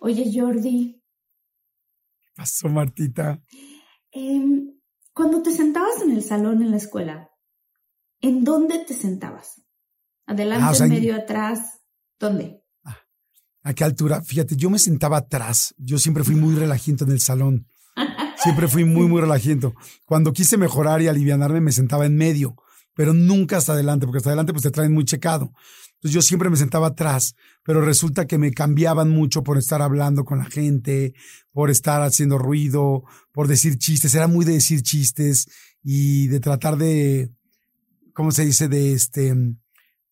Oye, Jordi. Pasó, Martita. Em, cuando te sentabas en el salón en la escuela, ¿en dónde te sentabas? ¿Adelante, ah, medio, atrás? ¿Dónde? Ah, ¿A qué altura? Fíjate, yo me sentaba atrás. Yo siempre fui muy relajito en el salón. Siempre fui muy, muy relajito. Cuando quise mejorar y alivianarme, me sentaba en medio, pero nunca hasta adelante, porque hasta adelante pues te traen muy checado. Entonces yo siempre me sentaba atrás, pero resulta que me cambiaban mucho por estar hablando con la gente, por estar haciendo ruido, por decir chistes. Era muy de decir chistes y de tratar de, ¿cómo se dice? De este,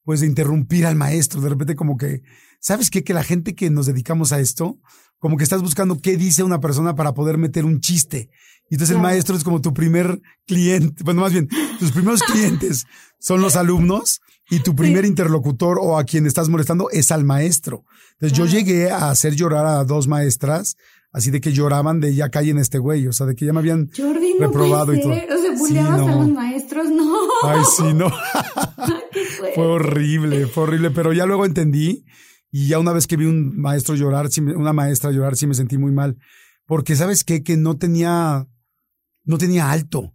pues de interrumpir al maestro. De repente como que, ¿sabes qué? Que la gente que nos dedicamos a esto, como que estás buscando qué dice una persona para poder meter un chiste. Y entonces el maestro es como tu primer cliente, bueno, más bien, tus primeros clientes son los alumnos y tu primer interlocutor o a quien estás molestando es al maestro. Entonces yo llegué a hacer llorar a dos maestras, así de que lloraban de ya en este güey, o sea, de que ya me habían reprobado y todo. O sea, a los maestros, no. Ay, sí, no. fue horrible, fue horrible, pero ya luego entendí y ya una vez que vi un maestro llorar, una maestra llorar, sí me sentí muy mal. Porque, ¿sabes qué? Que no tenía, no tenía alto.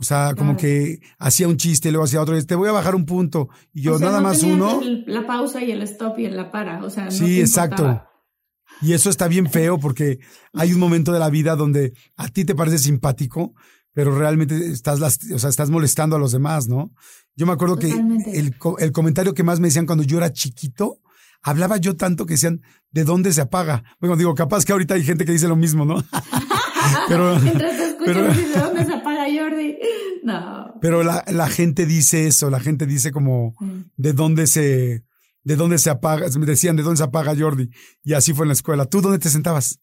O sea, como que hacía un chiste y luego hacía otro, te voy a bajar un punto. Y yo, nada más uno. la pausa y el stop y el la para. O sea, no Sí, exacto. Y eso está bien feo porque hay un momento de la vida donde a ti te parece simpático, pero realmente estás, o sea, estás molestando a los demás, ¿no? Yo me acuerdo que el, el comentario que más me decían cuando yo era chiquito hablaba yo tanto que decían, ¿de dónde se apaga? Bueno, digo, capaz que ahorita hay gente que dice lo mismo, ¿no? pero, pero ¿de dónde se apaga Jordi? No. Pero la, la gente dice eso, la gente dice como, mm. ¿de dónde se, de dónde se apaga? Me decían, ¿de dónde se apaga Jordi? Y así fue en la escuela. ¿Tú dónde te sentabas?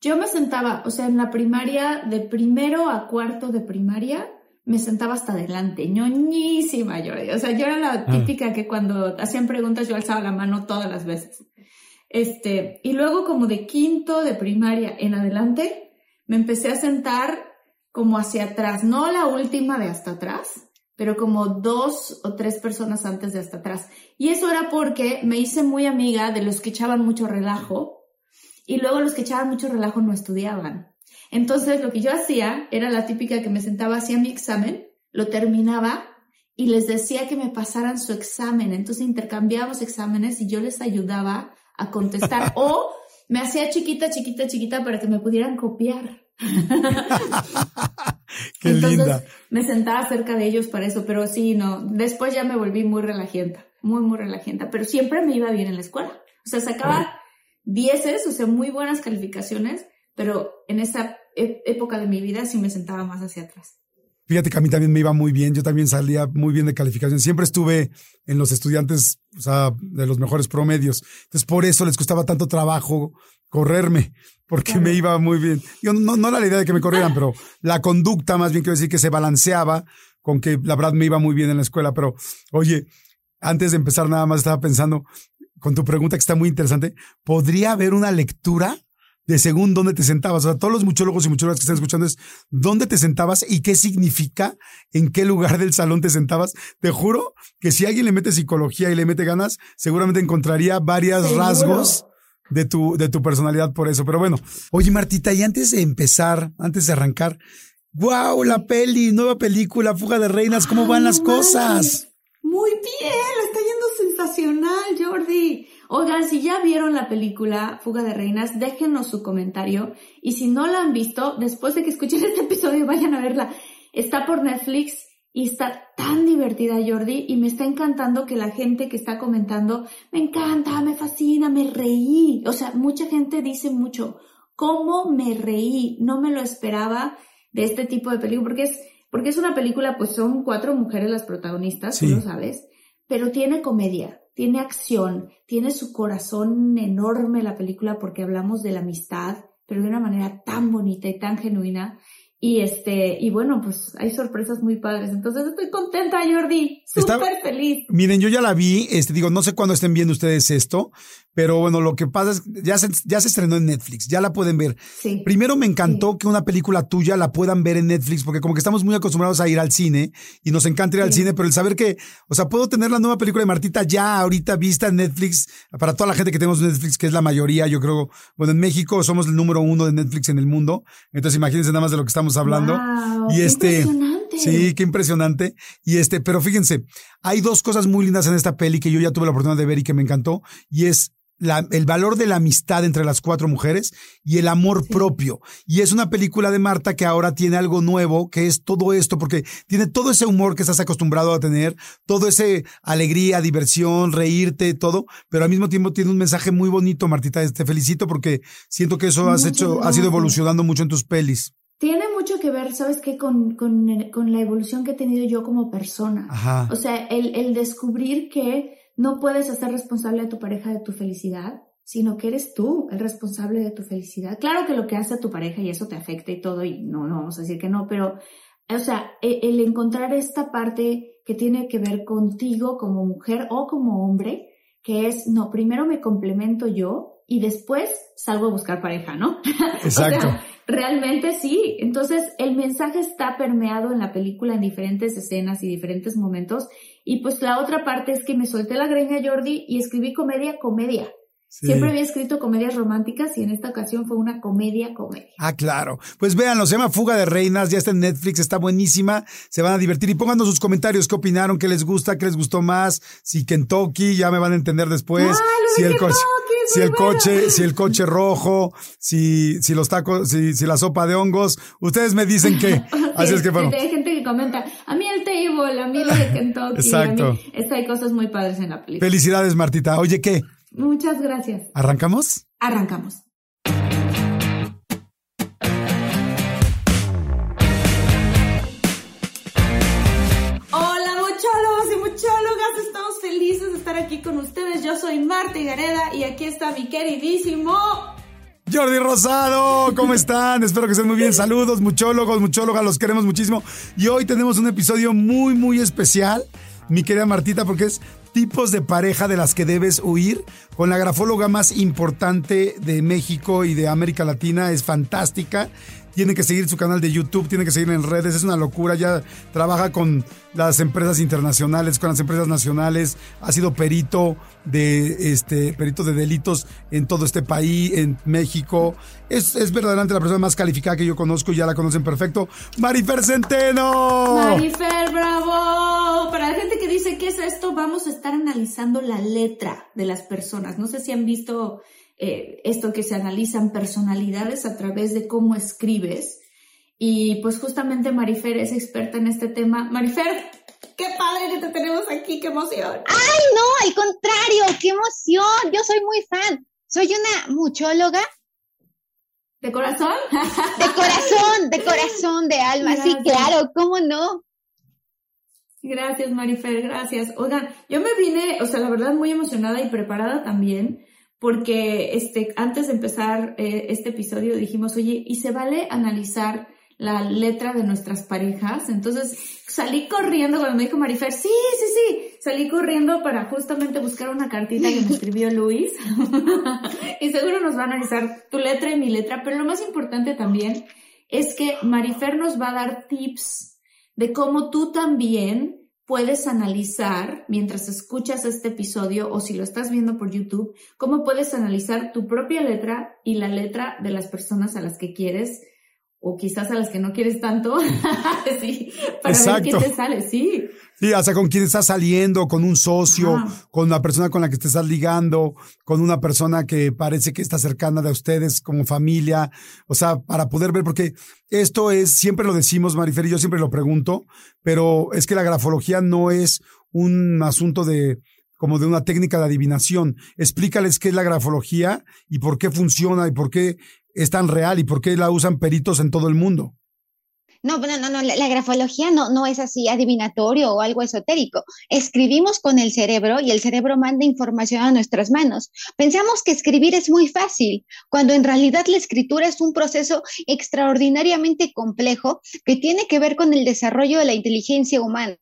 Yo me sentaba, o sea, en la primaria, de primero a cuarto de primaria, me sentaba hasta adelante, ñoñísima yo. O sea, yo era la ah. típica que cuando hacían preguntas yo alzaba la mano todas las veces. Este, y luego como de quinto de primaria en adelante, me empecé a sentar como hacia atrás, no la última de hasta atrás, pero como dos o tres personas antes de hasta atrás. Y eso era porque me hice muy amiga de los que echaban mucho relajo y luego los que echaban mucho relajo no estudiaban. Entonces lo que yo hacía era la típica que me sentaba, hacía mi examen, lo terminaba y les decía que me pasaran su examen. Entonces intercambiábamos exámenes y yo les ayudaba a contestar o me hacía chiquita, chiquita, chiquita para que me pudieran copiar. Qué linda. Me sentaba cerca de ellos para eso, pero sí, no. Después ya me volví muy relajienta, muy, muy relajienta, pero siempre me iba bien en la escuela. O sea, sacaba dieces, o sea, muy buenas calificaciones, pero en esa e-, época de mi vida sí me sentaba más hacia atrás. Fíjate que a mí también me iba muy bien, yo también salía muy bien de calificación, siempre estuve en los estudiantes, o sea, de los mejores promedios. Entonces, por eso les costaba tanto trabajo correrme, porque me iba muy bien. Yo no, no era la idea de que me corrieran, pero la conducta, más bien quiero decir que se balanceaba con que la verdad me iba muy bien en la escuela. Pero, oye, antes de empezar nada más estaba pensando con tu pregunta que está muy interesante, ¿podría haber una lectura de según dónde te sentabas. O sea, todos los muchólogos y muchólogas que están escuchando es dónde te sentabas y qué significa, en qué lugar del salón te sentabas. Te juro que si alguien le mete psicología y le mete ganas, seguramente encontraría varios rasgos de tu, de tu personalidad por eso. Pero bueno, oye Martita, y antes de empezar, antes de arrancar, wow, la peli, nueva película, Fuga de Reinas, ¿cómo van las cosas? Muy bien, está yendo sensacional, Jordi. Oigan, si ya vieron la película Fuga de Reinas, déjenos su comentario. Y si no la han visto, después de que escuchen este episodio, vayan a verla. Está por Netflix y está tan divertida, Jordi. Y me está encantando que la gente que está comentando, me encanta, me fascina, me reí. O sea, mucha gente dice mucho, ¿cómo me reí? No me lo esperaba de este tipo de película, porque es, porque es una película, pues son cuatro mujeres las protagonistas, tú lo sabes, pero tiene comedia tiene acción, tiene su corazón enorme la película porque hablamos de la amistad, pero de una manera tan bonita y tan genuina. Y este, y bueno, pues hay sorpresas muy padres. Entonces estoy contenta, Jordi. Súper feliz. Miren, yo ya la vi, este, digo, no sé cuándo estén viendo ustedes esto, Pero bueno, lo que pasa es que ya se, ya se estrenó en Netflix, ya la pueden ver. Sí. Primero me encantó que una película tuya la puedan ver en Netflix, porque como que estamos muy acostumbrados a ir al cine y nos encanta ir al cine, pero el saber que, o sea, puedo tener la nueva película de Martita ya ahorita vista en Netflix, para toda la gente que tenemos Netflix, que es la mayoría, yo creo, bueno, en México somos el número uno de Netflix en el mundo, entonces imagínense nada más de lo que estamos hablando. Guau, y qué este, impresionante. sí, qué impresionante. Y este, pero fíjense, hay dos cosas muy lindas en esta peli que yo ya tuve la oportunidad de ver y que me encantó, y es la- el valor de la amistad entre las cuatro mujeres y el amor propio. Y es una película de Marta que ahora tiene algo nuevo, que es todo esto, porque tiene todo ese humor que estás acostumbrado a tener, todo ese alegría, diversión, reírte, todo, pero al mismo tiempo tiene un mensaje muy bonito, Martita. Te felicito porque siento que eso has Muchas hecho, ha sido gracias. evolucionando mucho en tus pelis. Tiene mucho que ver, ¿sabes qué? Con, con, con la evolución que he tenido yo como persona. Ajá. O sea, el, el descubrir que no puedes hacer responsable a tu pareja de tu felicidad, sino que eres tú el responsable de tu felicidad. Claro que lo que hace a tu pareja y eso te afecta y todo, y no, no vamos a decir que no, pero, o sea, e- el, encontrar esta parte que tiene que ver contigo como mujer o como hombre, que es, no, primero me complemento yo y después salgo a buscar pareja, ¿no? Exacto. O sea, realmente sí. Entonces, el mensaje está permeado en la película en diferentes escenas y diferentes momentos. Y pues la otra parte es que me solté la greña Jordi y escribí comedia, comedia. Sí. Siempre había escrito comedias románticas y en esta ocasión fue una comedia, comedia. Ah, claro. Pues véanlo, se llama Fuga de Reinas, ya está en Netflix, está buenísima, se van a divertir y pónganos sus comentarios, qué opinaron, qué les gusta, qué les gustó más, si Kentucky, ya me van a entender después, Ah, lo si el coche, si el bueno. coche, si el coche rojo, si, si los tacos, si, si la sopa de hongos, ustedes me dicen qué. Así es que bueno. Comenta, a mí el table, a mí lo de Kentucky. Exacto. A mí, hay cosas muy padres en la película. Felicidades, Martita. Oye, ¿qué? Muchas gracias. ¿Arrancamos? Arrancamos. Hola muchólogos y muchólogas, estamos felices de estar aquí con ustedes. Yo soy Marta Gareda y aquí está mi queridísimo Jordi Rosado, ¿cómo están? Espero que estén muy bien. Saludos, muchólogos, muchólogas, los queremos muchísimo. Y hoy tenemos un episodio muy, muy especial, mi querida Martita, porque es tipos de pareja de las que debes huir, con la grafóloga más importante de México y de América Latina. Es fantástica. Tienen que seguir su canal de YouTube, tienen que seguir en redes, es una locura. Ya trabaja con las empresas internacionales, con las empresas nacionales, ha sido perito de este perito de delitos en todo este país, en México. Es, es verdaderamente la persona más calificada que yo conozco y ya la conocen perfecto. Marifer Centeno. Marifer, bravo. Para la gente que dice qué es esto, vamos a estar analizando la letra de las personas. No sé si han visto eh, esto que se analizan personalidades a través de cómo escribes. Y pues justamente Marifer es experta en este tema. Marifer, qué padre que te tenemos aquí, qué emoción. ¡Ay, no! Al contrario, qué emoción. Yo soy muy fan. Soy una muchóloga ¿De corazón? de corazón, de corazón, de alma. Sí, claro, ¿cómo no? Gracias, Marifer, gracias. Oigan, yo me vine, o sea, la verdad muy emocionada y preparada también, porque este, antes de empezar eh, este episodio dijimos, oye, ¿y se vale analizar la letra de nuestras parejas? Entonces salí corriendo cuando me dijo Marifer, sí, sí, sí, salí corriendo para justamente buscar una cartita que me escribió Luis. y seguro nos va a analizar tu letra y mi letra, pero lo más importante también es que Marifer nos va a dar tips de cómo tú también puedes analizar, mientras escuchas este episodio o si lo estás viendo por YouTube, cómo puedes analizar tu propia letra y la letra de las personas a las que quieres o quizás a las que no quieres tanto, sí, para Exacto. ver qué te sale, sí. Sí, hasta con quien estás saliendo, con un socio, Ajá. con la persona con la que te estás ligando, con una persona que parece que está cercana de ustedes como familia. O sea, para poder ver, porque esto es, siempre lo decimos, Marifer, y yo siempre lo pregunto, pero es que la grafología no es un asunto de como de una técnica de adivinación. Explícales qué es la grafología y por qué funciona y por qué es tan real y por qué la usan peritos en todo el mundo. No, no, no, no, la, grafología no, no es así adivinatorio o algo esotérico. Escribimos con el cerebro y el cerebro manda información a nuestras manos. Pensamos que escribir es muy fácil, cuando en realidad la escritura es un proceso extraordinariamente complejo que tiene que ver con el desarrollo de la inteligencia humana.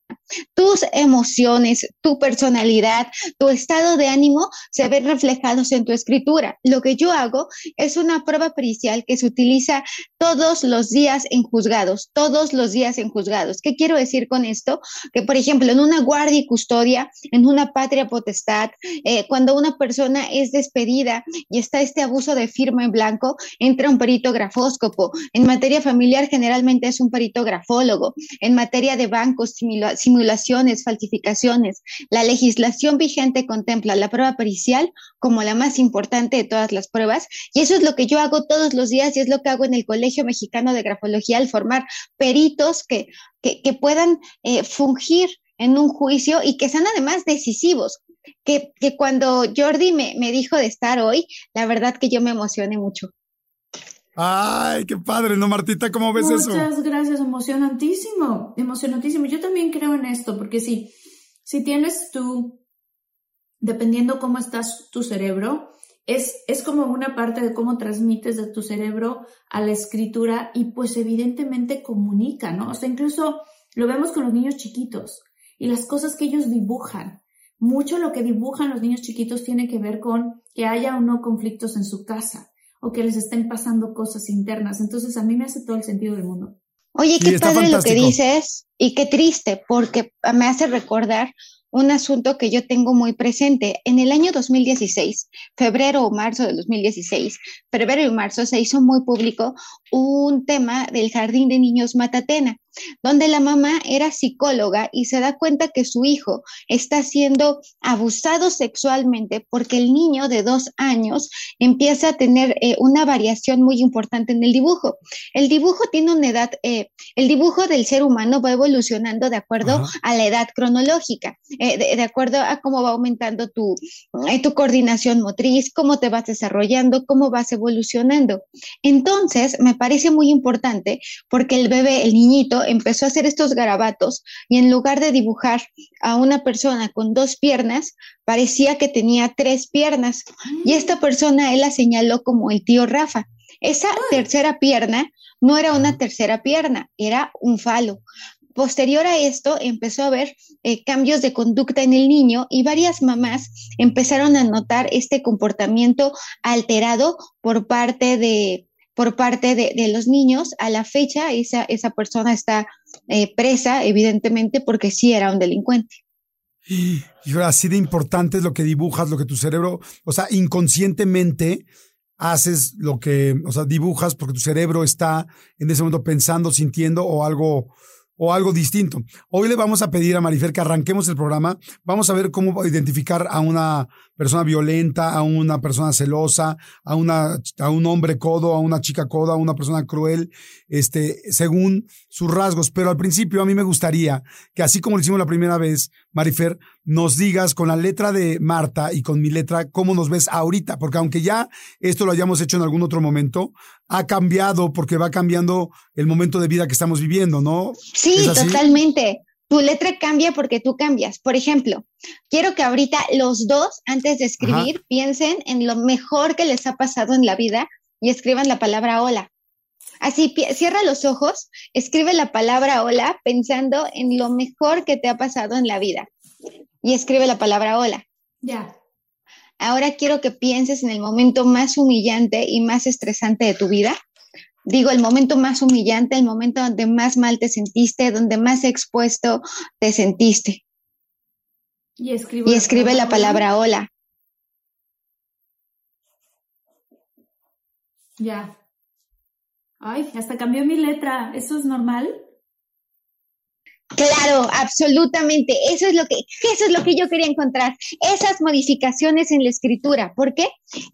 Tus emociones, tu personalidad, tu estado de ánimo se ven reflejados en tu escritura. Lo que yo hago es una prueba pericial que se utiliza todos los días en juzgados todos los días en juzgados. ¿Qué quiero decir con esto? Que, por ejemplo, en una guardia y custodia, en una patria potestad, eh, cuando una persona es despedida y está este abuso de firma en blanco, entra un perito grafóscopo. En materia familiar, generalmente es un perito grafólogo. En materia de bancos, simulaciones, falsificaciones, la legislación vigente contempla la prueba pericial como la más importante de todas las pruebas. Y eso es lo que yo hago todos los días y es lo que hago en el Colegio Mexicano de Grafología al formar peritos que, que, puedan eh, fungir en un juicio y que sean además decisivos. Que, que cuando Jordi me, me, dijo de estar hoy, la verdad que yo me emocioné mucho. Ay, qué padre, ¿no, Martita? ¿Cómo ves eso? Muchas gracias, emocionantísimo, emocionantísimo. Yo también creo en esto, porque si, si tienes tú, dependiendo cómo estás tu cerebro, es, como una parte de cómo transmites de tu cerebro a la escritura y pues evidentemente comunica, ¿no? O sea, incluso lo vemos con los niños chiquitos y las cosas que ellos dibujan. Mucho lo que dibujan los niños chiquitos tiene que ver con que haya o no conflictos en su casa o que les estén pasando cosas internas. Entonces a mí me hace todo el sentido del mundo. Oye, qué padre lo que dices y qué triste porque me hace recordar un asunto que yo tengo muy presente. En el año 2016, febrero o marzo de 2016, febrero y marzo se hizo muy público un tema del Jardín de Niños Matatena donde la mamá era psicóloga y se da cuenta que su hijo está siendo abusado sexualmente porque el niño de dos años empieza a tener eh, una variación muy importante en el dibujo. El dibujo tiene una edad, eh, el dibujo del ser humano va evolucionando de acuerdo a la edad cronológica, eh, de, acuerdo a cómo va aumentando tu, tu coordinación motriz, cómo te vas desarrollando, cómo vas evolucionando. Entonces, me parece muy importante porque el bebé, el niñito, empezó a hacer estos garabatos y en lugar de dibujar a una persona con dos piernas, parecía que tenía tres piernas. Y esta persona él la señaló como el tío Rafa. Esa tercera pierna no era una tercera pierna, era un falo. Posterior a esto, empezó a haber eh, cambios de conducta en el niño y varias mamás empezaron a notar este comportamiento alterado por parte de, por parte de, los niños. A la fecha, esa, esa persona está eh, presa, evidentemente, porque sí era un delincuente. Y así de importante es lo que dibujas, lo que tu cerebro, o sea, inconscientemente haces lo que, o sea, dibujas porque tu cerebro está en ese momento pensando, sintiendo o algo o algo distinto. Hoy le vamos a pedir a Marifer que arranquemos el programa. Vamos a ver cómo identificar a una persona violenta, a una persona celosa, a una a un hombre codo, a una chica coda, a una persona cruel, este, según sus rasgos. Pero al principio a mí me gustaría que así como lo hicimos la primera vez, Marifer, nos digas con la letra de Marta y con mi letra cómo nos ves ahorita, porque aunque ya esto lo hayamos hecho en algún otro momento, ha cambiado porque va cambiando el momento de vida que estamos viviendo, ¿no? Sí, totalmente. Tu letra cambia porque tú cambias. Por ejemplo, quiero que ahorita los dos, antes de escribir, piensen en lo mejor que les ha pasado en la vida y escriban la palabra hola. Así, cierra los ojos, escribe la palabra hola pensando en lo mejor que te ha pasado en la vida y escribe la palabra hola. Ya. Ahora quiero que pienses en el momento más humillante y más estresante de tu vida. Digo, el momento más humillante, el momento donde más mal te sentiste, donde más expuesto te sentiste. Y, y escribe la palabra hola. Ya. Ay, hasta cambió mi letra. ¿Eso es normal? Claro, absolutamente. Eso es lo que, eso es lo que yo quería encontrar. Esas modificaciones en la escritura. ¿Por qué?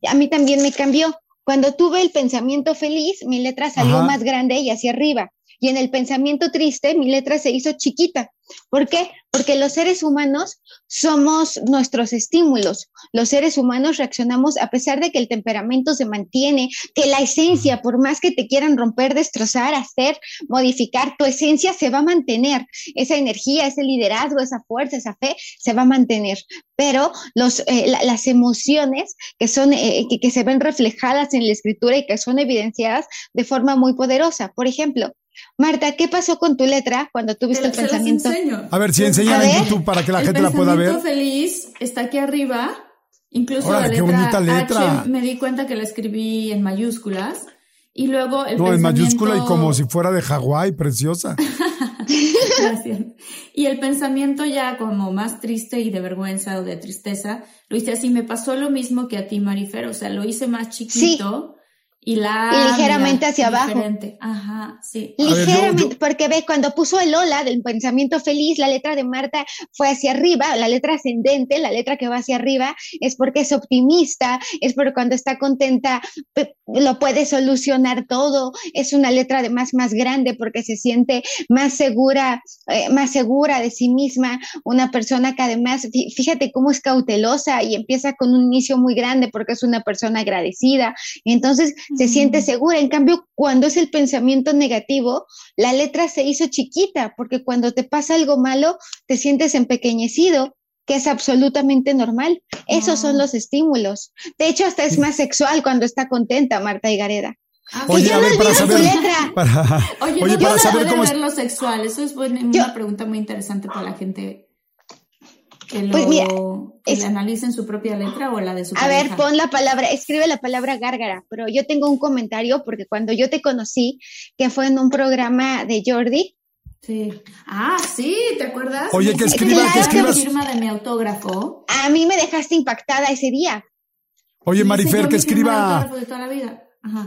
A mí también me cambió. Cuando tuve el pensamiento feliz, mi letra salió más grande y hacia arriba. Y en el pensamiento triste, mi letra se hizo chiquita. ¿Por qué? Porque los seres humanos somos nuestros estímulos. Los seres humanos reaccionamos a pesar de que el temperamento se mantiene, que la esencia, por más que te quieran romper, destrozar, hacer, modificar, tu esencia se va a mantener. Esa energía, ese liderazgo, esa fuerza, esa fe se va a mantener. Pero los, eh, las emociones que, son, eh, que se ven reflejadas en la escritura y que son evidenciadas de forma muy poderosa. Por ejemplo, Marta, ¿qué pasó con tu letra cuando tuviste el pensamiento? A ver, si enseñan en YouTube para que la gente la pueda ver. El feliz está aquí arriba. Incluso la letra, letra, H me di cuenta que la escribí en mayúsculas. Y luego el No, en mayúscula y como si fuera de Hawái, preciosa. Gracias. Y el pensamiento ya como más triste y de vergüenza o de tristeza, lo hice así. Me pasó lo mismo que a ti, Marifer. O sea, lo hice más chiquito. Y la ligeramente hacia abajo. Ajá, sí. Ligeramente, porque ve, cuando puso el hola del pensamiento feliz, la letra de Marta fue hacia arriba, la letra ascendente, la letra que va hacia arriba, es porque es optimista, es porque cuando está contenta lo puede solucionar todo, es una letra además más grande porque se siente más segura, eh, más segura de sí misma, una persona que además, fíjate cómo es cautelosa y empieza con un inicio muy grande porque es una persona agradecida. Entonces, se siente segura. En cambio, cuando es el pensamiento negativo, la letra se hizo chiquita, porque cuando te pasa algo malo, te sientes empequeñecido que es absolutamente normal. Esos son los estímulos. De hecho, hasta es más sexual cuando está contenta Marta Higareda. Ah, oye, a ver, para saber, oye, oye para saber cómo es lo sexual. Eso es una pregunta muy interesante para la gente que lo pues que analicen su propia letra o la de su A ver, pon la palabra, escribe la palabra gárgara, pero yo tengo un comentario porque cuando yo te conocí, que fue en un programa de Jordi. Sí. Ah, sí, ¿te acuerdas? Oye, que escriba, que escribas. firma de mi autógrafo. A mí me dejaste impactada ese día. Oye, Marifer, que escriba.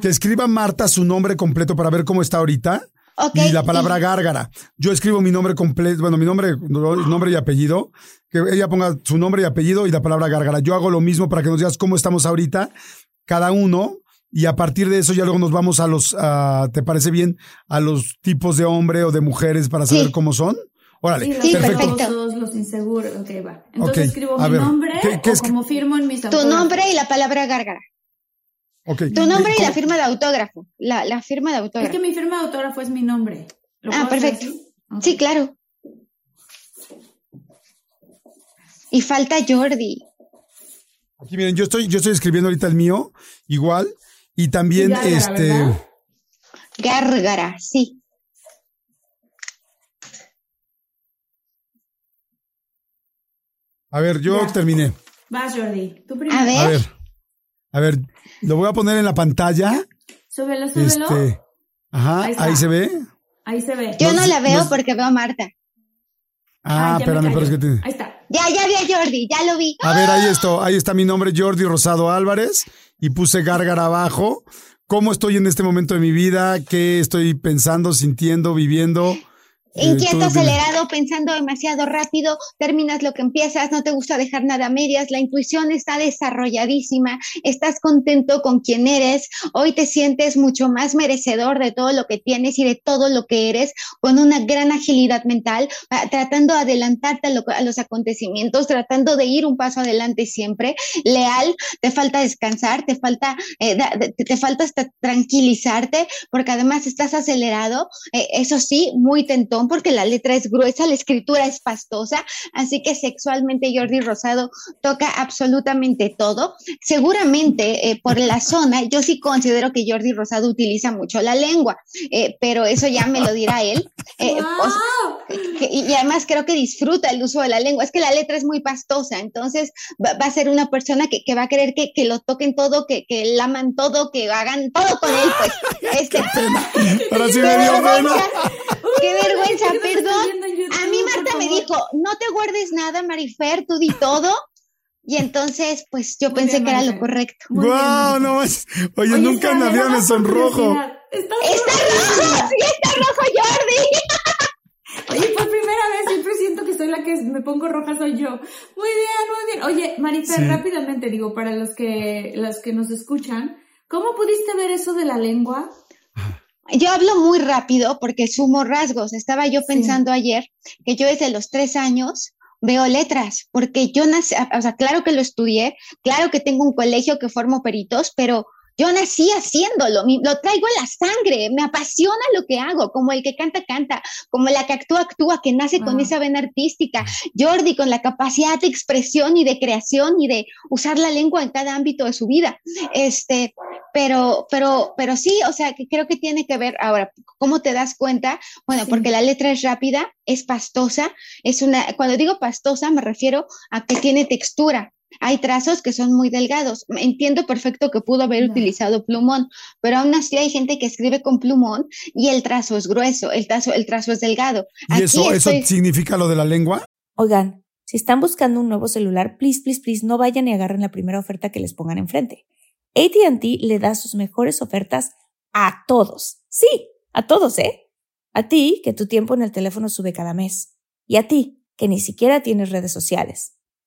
Que escriba Marta su nombre completo para ver cómo está ahorita. Y la palabra gárgara. Yo escribo mi nombre completo, bueno, mi nombre, nombre y apellido, que ella ponga su nombre y apellido y la palabra gárgara. Yo hago lo mismo para que nos digas cómo estamos ahorita, cada uno, y a partir de eso ya luego nos vamos a los, ¿te parece bien? A los tipos de hombre o de mujeres para saber cómo son. Órale, sí, perfecto. Todos los inseguros. Ok, va. Entonces escribo mi nombre o como firmo en mis Tu nombre y la palabra gárgara. Tu nombre y la firma de autógrafo. La, la, firma de autógrafo. Es que mi firma de autógrafo es mi nombre. Ah, perfecto. Sí, claro. Y falta Jordi. Aquí miren, yo estoy, yo estoy escribiendo ahorita el mío, igual. Y también este. Gárgara, sí. A ver, yo terminé. Vas, Jordi. Tú primero. A ver. A ver. A ver, lo voy a poner en la pantalla. Súbelo, súbelo. Este, ajá, ahí, se ve. Ahí se ve. Yo no la veo porque veo a Marta. Ah, espérame, pero es que te... Ahí está. Ya, ya vi a Jordi, ya lo vi. A ver, ahí está, ahí está mi nombre, Jordi Rosado Álvarez, y puse gárgara abajo. ¿Cómo estoy en este momento de mi vida? ¿Qué estoy pensando, sintiendo, viviendo? Inquieto, acelerado, pensando demasiado rápido, terminas lo que empiezas, no te gusta dejar nada a medias, la intuición está desarrolladísima, estás contento con quien eres, hoy te sientes mucho más merecedor de todo lo que tienes y de todo lo que eres, con una gran agilidad mental, ah, tratando de adelantarte a, los acontecimientos, tratando de ir un paso adelante siempre, leal, te falta descansar, te falta, eh, te, falta hasta tranquilizarte, porque además estás acelerado, eh, eso sí, muy tentón porque la letra es gruesa, la escritura es pastosa, así que sexualmente Jordi Rosado toca absolutamente todo. Seguramente eh, por la zona, yo sí considero que Jordi Rosado utiliza mucho la lengua, eh, pero eso ya me lo dirá él. Eh, y además creo que disfruta el uso de la lengua. Es que la letra es muy pastosa, entonces va, a ser una persona que, va a querer que, lo toquen todo, que, que laman todo, que hagan todo con él. Pues, este, Ahora sí me dio pena. Qué vergüenza, perdón. A mí Marta me dijo, no te guardes nada, Marifer, tú di todo. Y entonces, pues yo pensé que era lo correcto. ¡Guau! no es. Oye, nunca en la vida me sonrojo. ¡Está rojo! ¡Sí está rojo, Jordi! Oye, por primera vez siempre siento que soy la que me pongo roja, soy yo. Muy bien, muy bien. Oye, Marifer, rápidamente digo, para los que, los que nos escuchan, ¿cómo pudiste ver eso de la lengua? Yo hablo muy rápido porque sumo rasgos. Estaba yo pensando ayer que yo desde los tres años veo letras, porque yo nací, o sea, claro que lo estudié, claro que tengo un colegio que formo peritos, pero yo nací haciéndolo, lo traigo en la sangre, me apasiona lo que hago, como el que canta, canta, como la que actúa, actúa, que nace con esa vena artística. Jordi con la capacidad de expresión y de creación y de usar la lengua en cada ámbito de su vida. Este, pero, pero, pero sí, o sea, que creo que tiene que ver ahora, ¿cómo te das cuenta? Bueno, porque la letra es rápida, es pastosa, es una, cuando digo pastosa me refiero a que tiene textura, hay trazos que son muy delgados. Entiendo perfecto que pudo haber utilizado plumón, pero aún así hay gente que escribe con plumón y el trazo es grueso, el trazo, el trazo es delgado. ¿Y eso, eso significa lo de la lengua? Oigan, si están buscando un nuevo celular, please, please, please, no vayan y agarren la primera oferta que les pongan enfrente. ATT le da sus mejores ofertas a todos. Sí, a todos, ¿eh? A ti, que tu tiempo en el teléfono sube cada mes. Y a ti, que ni siquiera tienes redes sociales.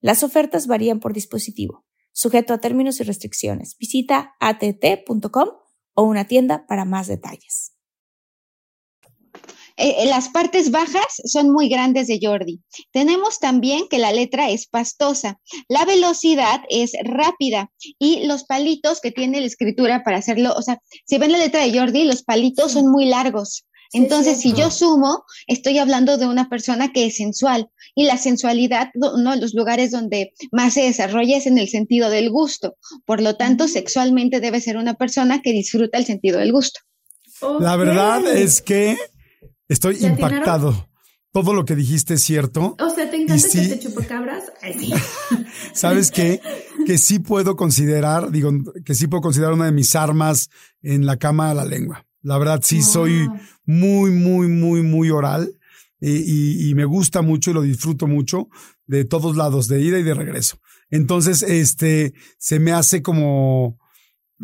Las ofertas varían por dispositivo, sujeto a términos y restricciones. Visita att.com o una tienda para más detalles. Eh, eh, las partes bajas son muy grandes de Jordi. Tenemos también que la letra es pastosa, la velocidad es rápida y los palitos que tiene la escritura para hacerlo, o sea, si ven la letra de Jordi, los palitos son muy largos. Entonces, si yo sumo, estoy hablando de una persona que es sensual y la sensualidad, uno de los lugares donde más se desarrolla es en el sentido del gusto. Por lo tanto, sexualmente debe ser una persona que disfruta el sentido del gusto. La verdad es que estoy impactado. Todo lo que dijiste es cierto. O sea, ¿te encanta que te chupacabras? ¿Sabes qué? Que sí puedo considerar, digo, que sí puedo considerar una de mis armas en la cama la lengua. La verdad, sí soy muy, muy, muy, muy oral y, me gusta mucho y lo disfruto mucho de todos lados, de ida y de regreso. Entonces, este, se me hace como,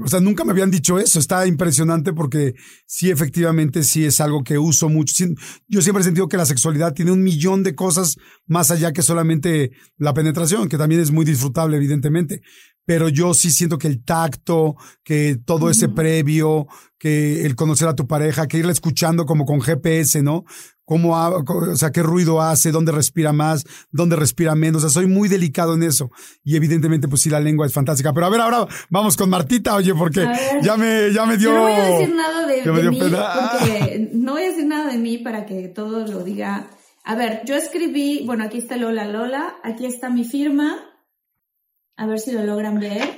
o sea, nunca me habían dicho eso. Está impresionante porque sí, efectivamente, sí es algo que uso mucho. Yo siempre he sentido que la sexualidad tiene un millón de cosas más allá que solamente la penetración, que también es muy disfrutable, evidentemente pero yo sí siento que el tacto, que todo ese previo, que el conocer a tu pareja, que irla escuchando como con GPS, ¿no? Cómo, o sea, qué ruido hace, dónde respira más, dónde respira menos. O sea, soy muy delicado en eso. Y evidentemente, pues sí, la lengua es fantástica. Pero a ver, ahora vamos con Martita, oye, porque ya me, ya me dio. no voy a decir nada de, mí, porque no voy a decir nada de mí para que todo lo diga. A ver, yo escribí, bueno, aquí está Lola Lola, aquí está mi firma, a ver si lo logran ver.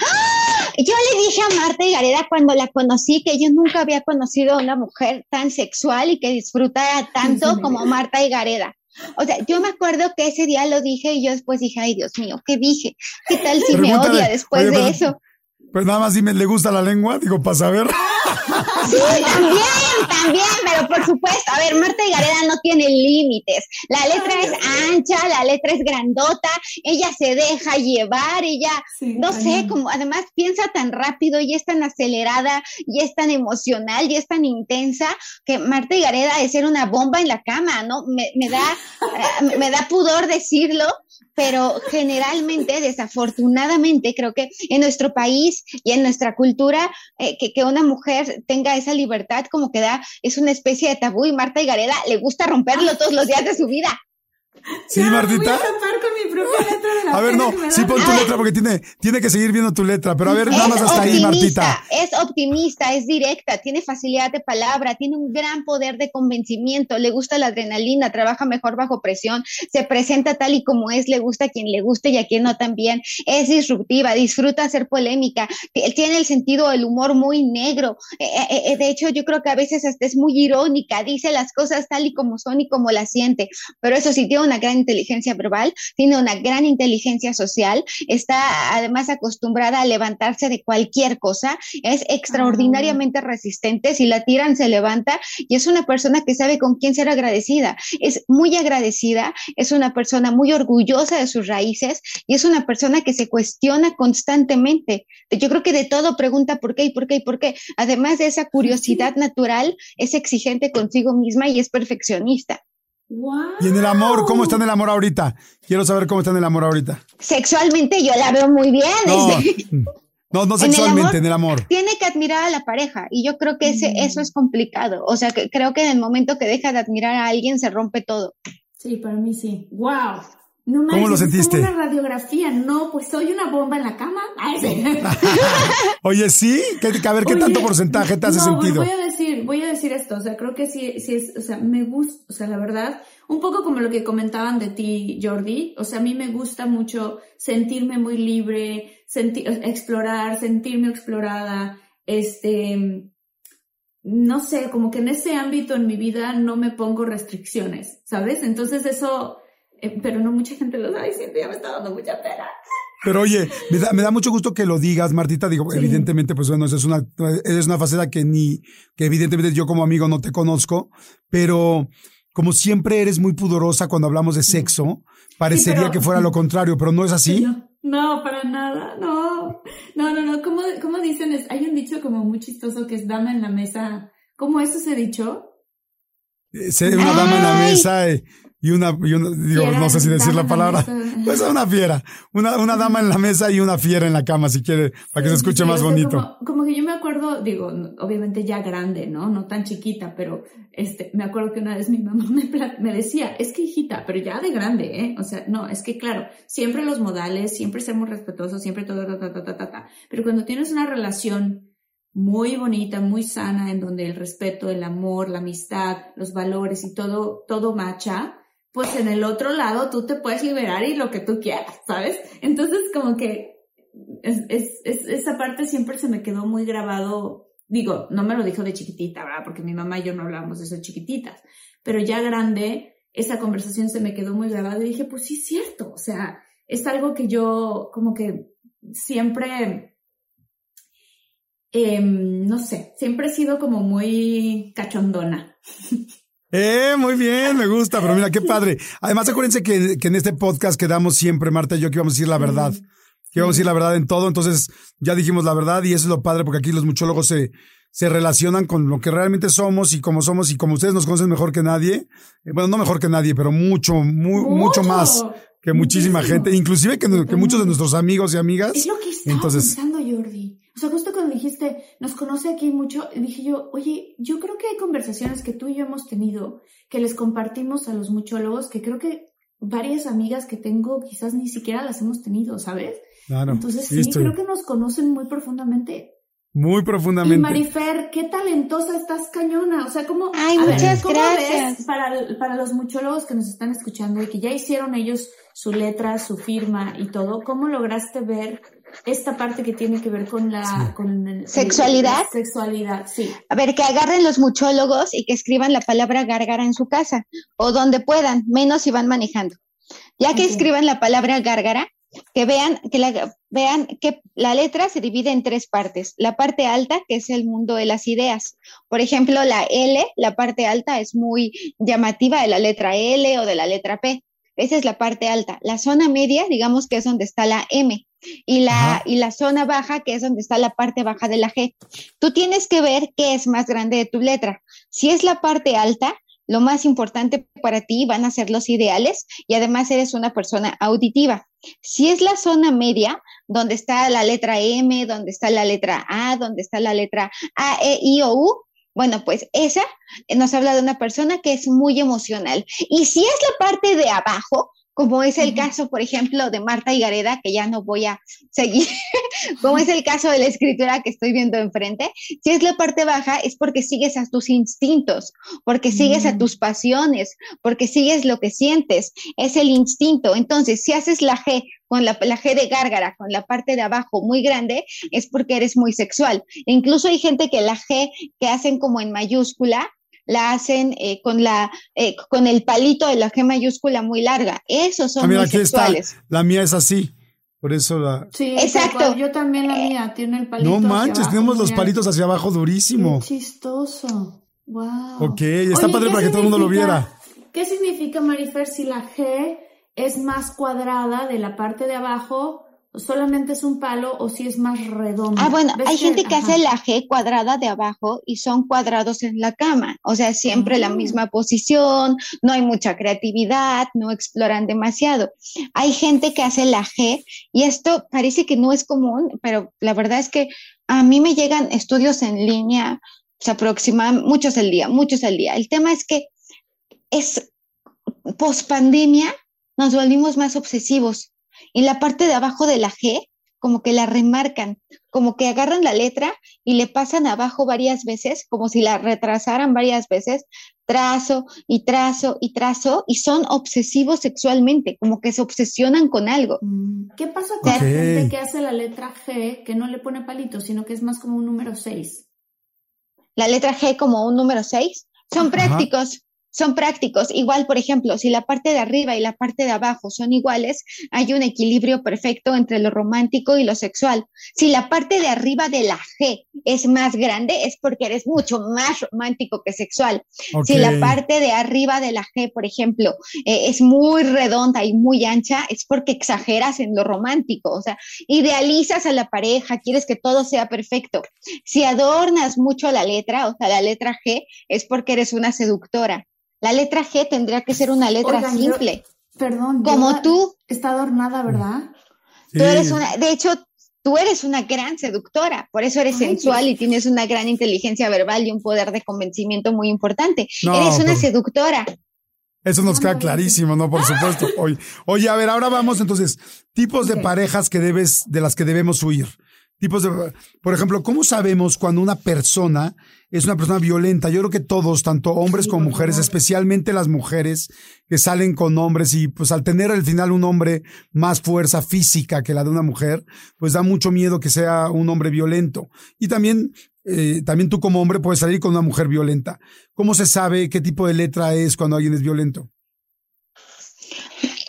¡Ah! Yo le dije a Marta y Gareda cuando la conocí que yo nunca había conocido a una mujer tan sexual y que disfrutara tanto como Marta y Gareda. O sea, yo me acuerdo que ese día lo dije y yo después dije, ay Dios mío, ¿qué dije? ¿Qué tal si me odia después de eso? Pues nada más dime, ¿le gusta la lengua? Digo, para saber. Sí, también, también, pero por supuesto, a ver, Marta y Gareda no tiene límites. La letra es ancha, la letra es grandota, ella se deja llevar, ella, no sé, como además piensa tan rápido y es tan acelerada y es tan emocional y es tan intensa que Marta y Gareda es ser una bomba en la cama, ¿no? Me, me da, eh, me da pudor decirlo, pero generalmente, desafortunadamente, creo que en nuestro país y en nuestra cultura, eh, que, que, una mujer tenga esa libertad como que da, es una especie de tabú y Marta y Gareda le gusta romperlo todos los días de su vida. Sí, Martita. a ver, no, sí pon tu letra porque tiene, tiene que seguir viendo tu letra, pero a ver, nada más hasta ahí, Martita. Es optimista, es directa, tiene facilidad de palabra, tiene un gran poder de convencimiento, le gusta la adrenalina, trabaja mejor bajo presión, se presenta tal y como es, le gusta a quien le guste y a quien no también, es disruptiva, disfruta hacer polémica, tiene el sentido del humor muy negro, eh, eh, eh, de hecho yo creo que a veces hasta es muy irónica, dice las cosas tal y como son y como las siente, pero eso sí, tiene una gran inteligencia verbal, tiene una gran inteligencia social, está además acostumbrada a levantarse de cualquier cosa, es extraordinariamente resistente, si la tiran se levanta y es una persona que sabe con quién ser agradecida, es muy agradecida, es una persona muy orgullosa de sus raíces y es una persona que se cuestiona constantemente. Yo creo que de todo pregunta por qué y por qué y por qué. Además de esa curiosidad natural, es exigente consigo misma y es perfeccionista. Y en el amor, ¿cómo está en el amor ahorita? Quiero saber cómo está en el amor ahorita. Sexualmente yo la veo muy bien. No, no, sexualmente, en el, amor, Tiene que admirar a la pareja y yo creo que ese, mm. eso es complicado. O sea, que creo que en el momento que deja de admirar a alguien se rompe todo. Sí, para mí sí. ¡Wow! No ¿Cómo lo sentiste? una radiografía, no, pues soy una bomba en la cama. Oye, sí, a ver qué tanto porcentaje te hace no, sentido. Voy a decir, voy a decir esto, o sea, creo que sí, sí es, o sea, me gusta, o sea, la verdad, un poco como lo que comentaban de ti, Jordi, o sea, a mí me gusta mucho sentirme muy libre, sentir, explorar, sentirme explorada, este, no sé, como que en ese ámbito en mi vida no me pongo restricciones, ¿sabes? Entonces eso eh, pero no mucha gente lo sabe, siento, ya me está dando mucha pena. Pero oye, me da, me da, mucho gusto que lo digas, Martita. Digo, evidentemente, pues bueno, es una, es una faceta que ni, que evidentemente yo como amigo no te conozco, pero como siempre eres muy pudorosa cuando hablamos de sexo, parecería que fuera lo contrario, pero no es así. No, para nada, no. No, no, no, ¿cómo, cómo dicen? Hay un dicho como muy chistoso que es dama en la mesa. ¿Cómo eso se dicho? Eh, una dama en la mesa, eh, y una, y una digo, no sé si decir la palabra, pues una fiera, una, una dama en la mesa y una fiera en la cama, si quiere, para que se escuche más bonito. Como, que yo me acuerdo, digo, obviamente ya grande, ¿no? No tan chiquita, pero este, me acuerdo que una vez mi mamá me, me decía, es que hijita, pero ya de grande, ¿eh? O sea, no, es que claro, siempre los modales, siempre ser muy respetuosos, siempre todo, ta, ta, ta, ta, ta, pero cuando tienes una relación muy bonita, muy sana, en donde el respeto, el amor, la amistad, los valores y todo, todo macha, pues en el otro lado tú te puedes liberar y lo que tú quieras, ¿sabes? Entonces como que es, es, es, esa parte siempre se me quedó muy grabado. Digo, no me lo dijo de chiquitita, ¿verdad? Porque mi mamá y yo no hablábamos de eso chiquititas. Pero ya grande, esa conversación se me quedó muy grabada y dije, pues sí es cierto. O sea, es algo que yo como que siempre, eh, no sé, siempre he sido como muy cachondona. Eh, muy bien, me gusta, pero mira, qué padre. Además, acuérdense que, que en este podcast quedamos siempre, Marta y yo, que íbamos a decir la verdad. Que íbamos a decir la verdad en todo. Entonces, ya dijimos la verdad y eso es lo padre, porque aquí los muchólogos se, se relacionan con lo que realmente somos y como somos y como ustedes nos conocen mejor que nadie. Eh, bueno, no mejor que nadie, pero mucho, mucho, más que muchísima gente, inclusive que, que, muchos de nuestros amigos y amigas. Es lo que estaba Entonces, pensando, Jordi. O sea, justo cuando dijiste, nos conoce aquí mucho, dije yo, oye, yo creo que hay conversaciones que tú y yo hemos tenido, que les compartimos a los muchólogos, que creo que varias amigas que tengo quizás ni siquiera las hemos tenido, ¿sabes? Claro. Entonces sí, creo que nos conocen muy profundamente. Muy profundamente. Y Marifer, qué talentosa estás, cañona. O sea, ¿cómo, Ay, muchas gracias. para, para los muchólogos que nos están escuchando y que ya hicieron ellos su letra, su firma y todo, ¿cómo lograste ver esta parte que tiene que ver con la sexualidad. sexualidad, sí. A ver, que agarren los muchólogos y que escriban la palabra gárgara en su casa o donde puedan, menos si van manejando. Ya que escriban la palabra gárgara, que vean que la, vean que la letra se divide en tres partes. La parte alta, que es el mundo de las ideas. Por ejemplo, la L, la parte alta es muy llamativa de la letra L o de la letra P. Esa es la parte alta. La zona media, digamos que es donde está la M y la, y la zona baja, que es donde está la parte baja de la G. Tú tienes que ver qué es más grande de tu letra. Si es la parte alta, lo más importante para ti van a ser los ideales y además eres una persona auditiva. Si es la zona media, donde está la letra M, donde está la letra A, donde está la letra A, E, I o U, bueno, pues esa nos habla de una persona que es muy emocional. Y si es la parte de abajo, como es el caso, por ejemplo, de Marta y Gareda, que ya no voy a seguir, como es el caso de la escritura que estoy viendo enfrente, si es la parte baja es porque sigues a tus instintos, porque sigues a tus pasiones, porque sigues lo que sientes, es el instinto. Entonces, si haces la G con la, la, G de gárgara, con la parte de abajo muy grande, es porque eres muy sexual. E incluso hay gente que la G que hacen como en mayúscula, la hacen eh, con, la, eh, con el palito de la G mayúscula muy larga. Esos son muy sexuales. La mía es así. Por eso la. Sí, exacto. Yo también la mía tiene el palito. No manches, tenemos los palitos hacia abajo durísimo. Qué chistoso. Wow. Ok, está padre para que todo el mundo lo viera. ¿Qué significa, Marifer, si la G es más cuadrada de la parte de abajo solamente es un palo o si es más redondo. Ah, bueno, hay gente que hace la G cuadrada de abajo y son cuadrados en la cama, o sea, siempre la ah. misma posición, no hay mucha creatividad, no exploran demasiado. Hay gente que hace la G y esto parece que no es común, pero la verdad es que a mí me llegan estudios en línea, se aproximan muchos al día, muchos al día. El tema es que es post pandemia nos volvimos más obsesivos y la parte de abajo de la G, como que la remarcan, como que agarran la letra y le pasan abajo varias veces, como si la retrasaran varias veces, trazo y trazo y trazo, y son obsesivos sexualmente, como que se obsesionan con algo. Mm. ¿Qué pasa con la gente que hace la letra G, que no le pone palito, sino que es más como un número 6? La letra G como un número 6. Son prácticos, son prácticos. Igual, por ejemplo, si la parte de arriba y la parte de abajo son iguales, hay un equilibrio perfecto entre lo romántico y lo sexual. Si la parte de arriba de la G es más grande, es porque eres mucho más romántico que sexual. Si la parte de arriba de la G, por ejemplo, eh, es muy redonda y muy ancha, es porque exageras en lo romántico. O sea, idealizas a la pareja, quieres que todo sea perfecto. Si adornas mucho la letra, o sea, la letra G, es porque eres una seductora. La letra G tendría que ser una letra simple. perdón. Como tú. Está adornada, ¿verdad? Tú eres una, de hecho, tú eres una gran seductora, por eso eres sensual y tienes una gran inteligencia verbal y un poder de convencimiento muy importante. eres una seductora. Eso nos queda clarísimo, ¿no? Por supuesto. Oye, oye, a ver, ahora vamos entonces, tipos de parejas que debes, de las que debemos huir. Tipos de, por ejemplo, ¿cómo sabemos cuando una persona es una persona violenta? Yo creo que todos, tanto hombres como mujeres, especialmente las mujeres que salen con hombres y pues al tener al final un hombre más fuerza física que la de una mujer, pues da mucho miedo que sea un hombre violento. Y también, eh, también tú como hombre puedes salir con una mujer violenta. ¿Cómo se sabe qué tipo de letra es cuando alguien es violento?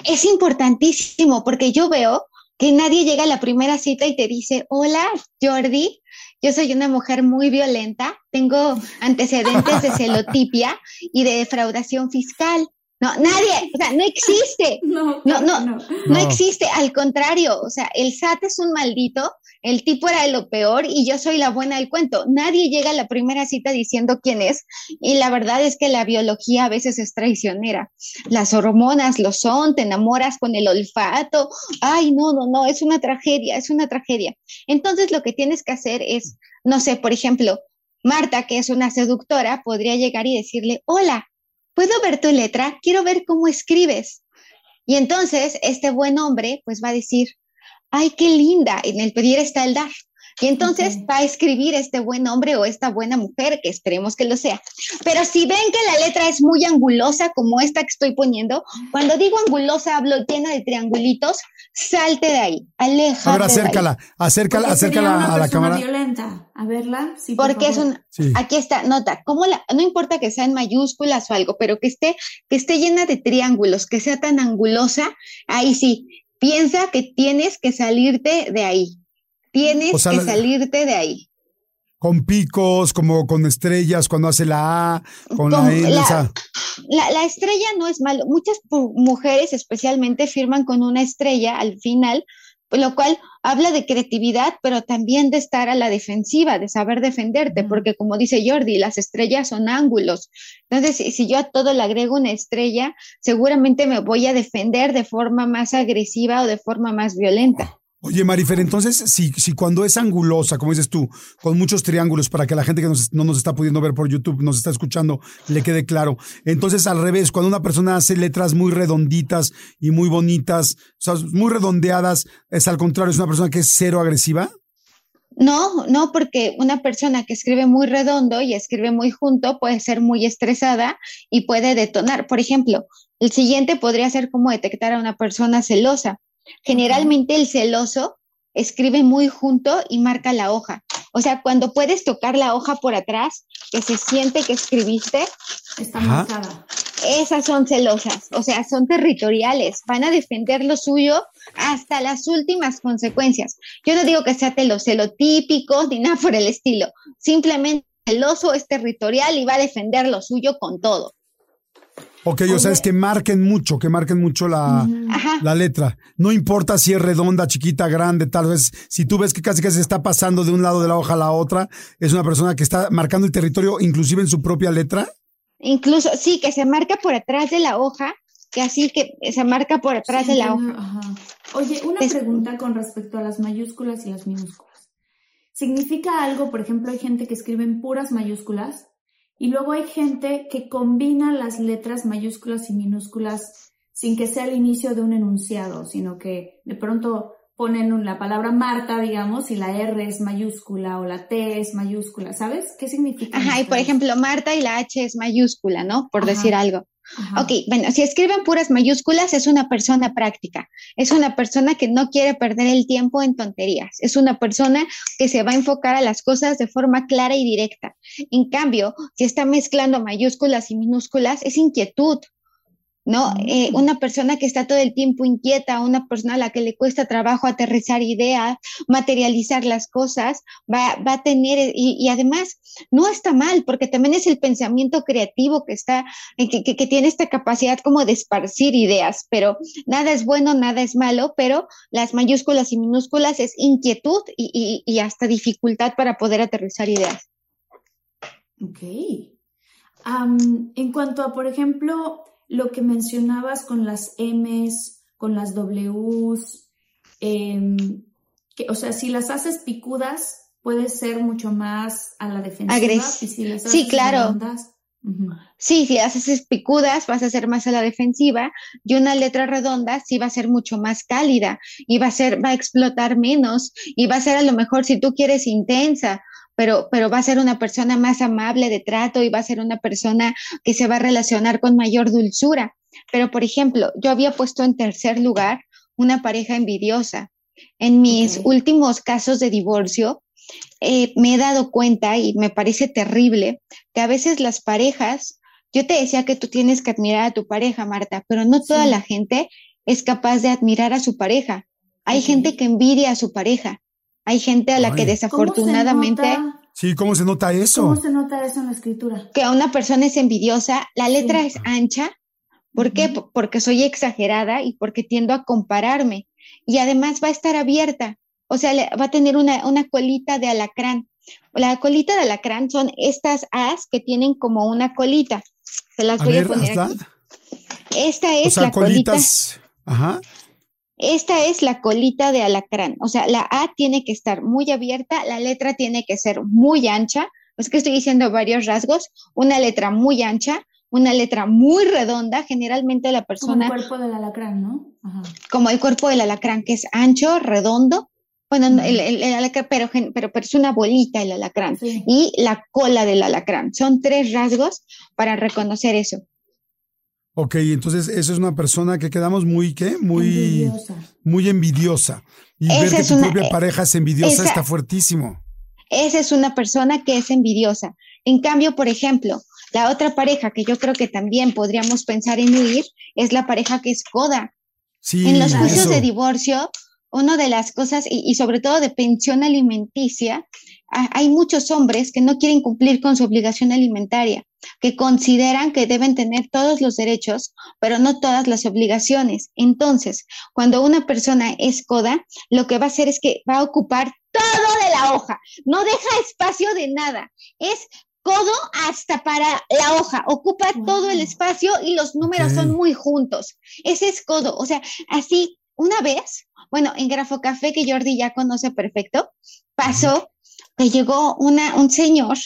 Es importantísimo porque yo veo que nadie llega a la primera cita y te dice, hola, Jordi, yo soy una mujer muy violenta, tengo antecedentes de celotipia y de defraudación fiscal. No, nadie, o sea, no existe. No, no, no, no, no, existe. Al contrario, o sea, el SAT es un maldito, el tipo era de lo peor y yo soy la buena del cuento. Nadie llega a la primera cita diciendo quién es y la verdad es que la biología a veces es traicionera. Las hormonas lo son, te enamoras con el olfato. Ay, no, no, no, es una tragedia, es una tragedia. Entonces lo que tienes que hacer es, no sé, por ejemplo, Marta, que es una seductora, podría llegar y decirle, hola, ¿puedo ver tu letra? Quiero ver cómo escribes. Y entonces este buen hombre pues va a decir, ay, qué linda, en el pedir está el dar. Y entonces va a escribir este buen hombre o esta buena mujer, que esperemos que lo sea. Pero si ven que la letra es muy angulosa, como esta que estoy poniendo, cuando digo angulosa hablo llena de triangulitos, salte de ahí, aléjate. Ahora acércala, acércala, acércala a la cámara. violenta. A verla. Sí, Porque es un, aquí está, nota, como la, no importa que sea en mayúsculas o algo, pero que esté, que esté llena de triángulos, que sea tan angulosa, ahí sí, piensa que tienes que salirte de ahí. Tienes que salirte de ahí. Con picos, como con estrellas, cuando hace la A, con, la N. La, la, estrella no es malo. Muchas mujeres especialmente firman con una estrella al final, lo cual habla de creatividad, pero también de estar a la defensiva, de saber defenderte, porque como dice Jordi, las estrellas son ángulos. Entonces, si, si yo a todo le agrego una estrella, seguramente me voy a defender de forma más agresiva o de forma más violenta. Oye, Marifer, entonces, si, si cuando es angulosa, como dices tú, con muchos triángulos, para que la gente que no nos está pudiendo ver por YouTube, nos está escuchando, le quede claro. Entonces, al revés, cuando una persona hace letras muy redonditas y muy bonitas, o sea, muy redondeadas, es al contrario, es una persona que es cero agresiva. No, no, porque una persona que escribe muy redondo y escribe muy junto puede ser muy estresada y puede detonar. Por ejemplo, el siguiente podría ser como detectar a una persona celosa Generalmente el celoso escribe muy junto y marca la hoja. O sea, cuando puedes tocar la hoja por atrás, que se siente que escribiste. Está marcada. Esas son celosas, o sea, son territoriales, van a defender lo suyo hasta las últimas consecuencias. Yo no digo que sea típico ni nada por el estilo, simplemente el oso es territorial y va a defender lo suyo con todo. Ok, o sea, es que marquen mucho, que marquen mucho la, la, letra. No importa si es redonda, chiquita, grande, tal vez. Si tú ves que casi casi se está pasando de un lado de la hoja a la otra, es una persona que está marcando el territorio inclusive en su propia letra. Incluso, sí, que se marca por atrás de la hoja, que así que se marca por atrás de la hoja. Oye, una pregunta con respecto a las mayúsculas y las minúsculas. ¿Significa algo, por ejemplo, hay gente que escribe en puras mayúsculas y luego hay gente que combina las letras mayúsculas y minúsculas sin que sea el inicio de un enunciado, sino que de pronto ponen la palabra Marta, digamos, y la R es mayúscula o la T es mayúscula, ¿sabes? ¿Qué significa? Ajá, y por ejemplo, Marta y la H es mayúscula, ¿no? Por decir algo. Ok, bueno, si escriben puras mayúsculas es una persona práctica, es una persona que no quiere perder el tiempo en tonterías, es una persona que se va a enfocar a las cosas de forma clara y directa. En cambio, si está mezclando mayúsculas y minúsculas, es inquietud, ¿no? Eh, una persona que está todo el tiempo inquieta, una persona a la que le cuesta trabajo aterrizar ideas, materializar las cosas, va, va a tener, y, además no está mal, porque también es el pensamiento creativo que está, eh, que, que, tiene esta capacidad como de esparcir ideas, pero nada es bueno, nada es malo, pero las mayúsculas y minúsculas es inquietud y, y, y hasta dificultad para poder aterrizar ideas. Ok. en cuanto a, por ejemplo, lo que mencionabas con las M's, con las W's, em, que, o sea, si las haces picudas, puede ser mucho más a la defensiva. sí, claro. Sí, si haces picudas vas a ser más a la defensiva y una letra redonda sí va a ser mucho más cálida y va a ser, va a explotar menos y va a ser a lo mejor si tú quieres intensa pero, pero va a ser una persona más amable de trato y va a ser una persona que se va a relacionar con mayor dulzura. Pero, por ejemplo, yo había puesto en tercer lugar una pareja envidiosa. En mis últimos casos de divorcio, eh, me he dado cuenta y me parece terrible que a veces las parejas, yo te decía que tú tienes que admirar a tu pareja, Marta, pero no toda la gente es capaz de admirar a su pareja. Hay gente que envidia a su pareja. Hay gente a la que desafortunadamente... Sí, ¿cómo se nota eso? ¿Cómo se nota eso en la escritura? Que a una persona es envidiosa, la letra es ancha. ¿Por qué? Porque soy exagerada y porque tiendo a compararme. Y además va a estar abierta, o sea, va a tener una, una colita de alacrán. La colita de alacrán son estas as que tienen como una colita. Se las voy a poner aquí. Esta es la colitas, Ajá. Esta es la colita de alacrán, o sea, la A tiene que estar muy abierta, la letra tiene que ser muy ancha, es que estoy diciendo varios rasgos, una letra muy ancha, una letra muy redonda, generalmente la persona... Como el cuerpo del alacrán, ¿no? Como el cuerpo del alacrán, que es ancho, redondo, bueno, el, alacrán, pero, pero, es una bolita el alacrán, y la cola del alacrán. Son tres rasgos para reconocer eso. Ok, entonces eso es una persona que quedamos muy, ¿qué? Muy envidiosa. Muy envidiosa. Y ver que tu propia eh, pareja es envidiosa está fuertísimo. Esa es una persona que es envidiosa. En cambio, por ejemplo, la otra pareja que yo creo que también podríamos pensar en huir es la pareja que es coda. Sí, en los juicios de divorcio, una de las cosas, y, sobre todo de pensión alimenticia, hay muchos hombres que no quieren cumplir con su obligación alimentaria que consideran que deben tener todos los derechos, pero no todas las obligaciones. Entonces, cuando una persona es coda, lo que va a hacer es que va a ocupar todo de la hoja, no deja espacio de nada. Es codo hasta para la hoja, ocupa todo el espacio y los números son muy juntos. Ese es codo, o sea, así una vez, bueno, en Grafo Café que Jordi ya conoce perfecto, pasó que llegó una, un señor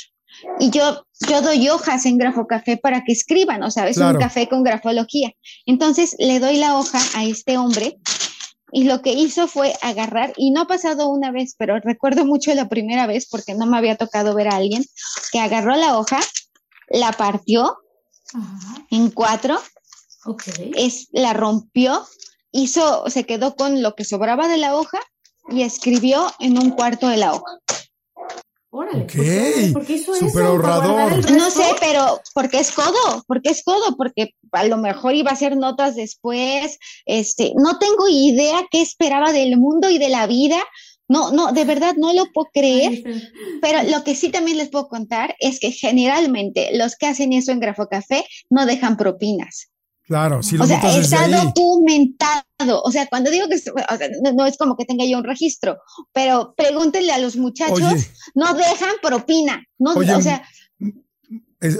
y yo, yo doy hojas en Grafo Café para que escriban, o sea, es un café con grafología. Entonces le doy la hoja a este hombre y lo que hizo fue agarrar, y no ha pasado una vez, pero recuerdo mucho la primera vez porque no me había tocado ver a alguien, que agarró la hoja, la partió en cuatro, es, la rompió, hizo, se quedó con lo que sobraba de la hoja y escribió en un cuarto de la hoja. Órale, ¿por ¿por qué hizo Super ahorrador. No sé, pero porque es codo, porque es codo, porque a lo mejor iba a hacer notas después, este, no tengo idea qué esperaba del mundo y de la vida, no, no, de verdad no lo puedo creer, pero lo que sí también les puedo contar es que generalmente los que hacen eso en Grafo Café no dejan propinas. Claro, sí, lo O sea, está documentado. O sea, cuando digo que no, es como que tenga yo un registro, pero pregúntenle a los muchachos, no dejan propina. No, o sea.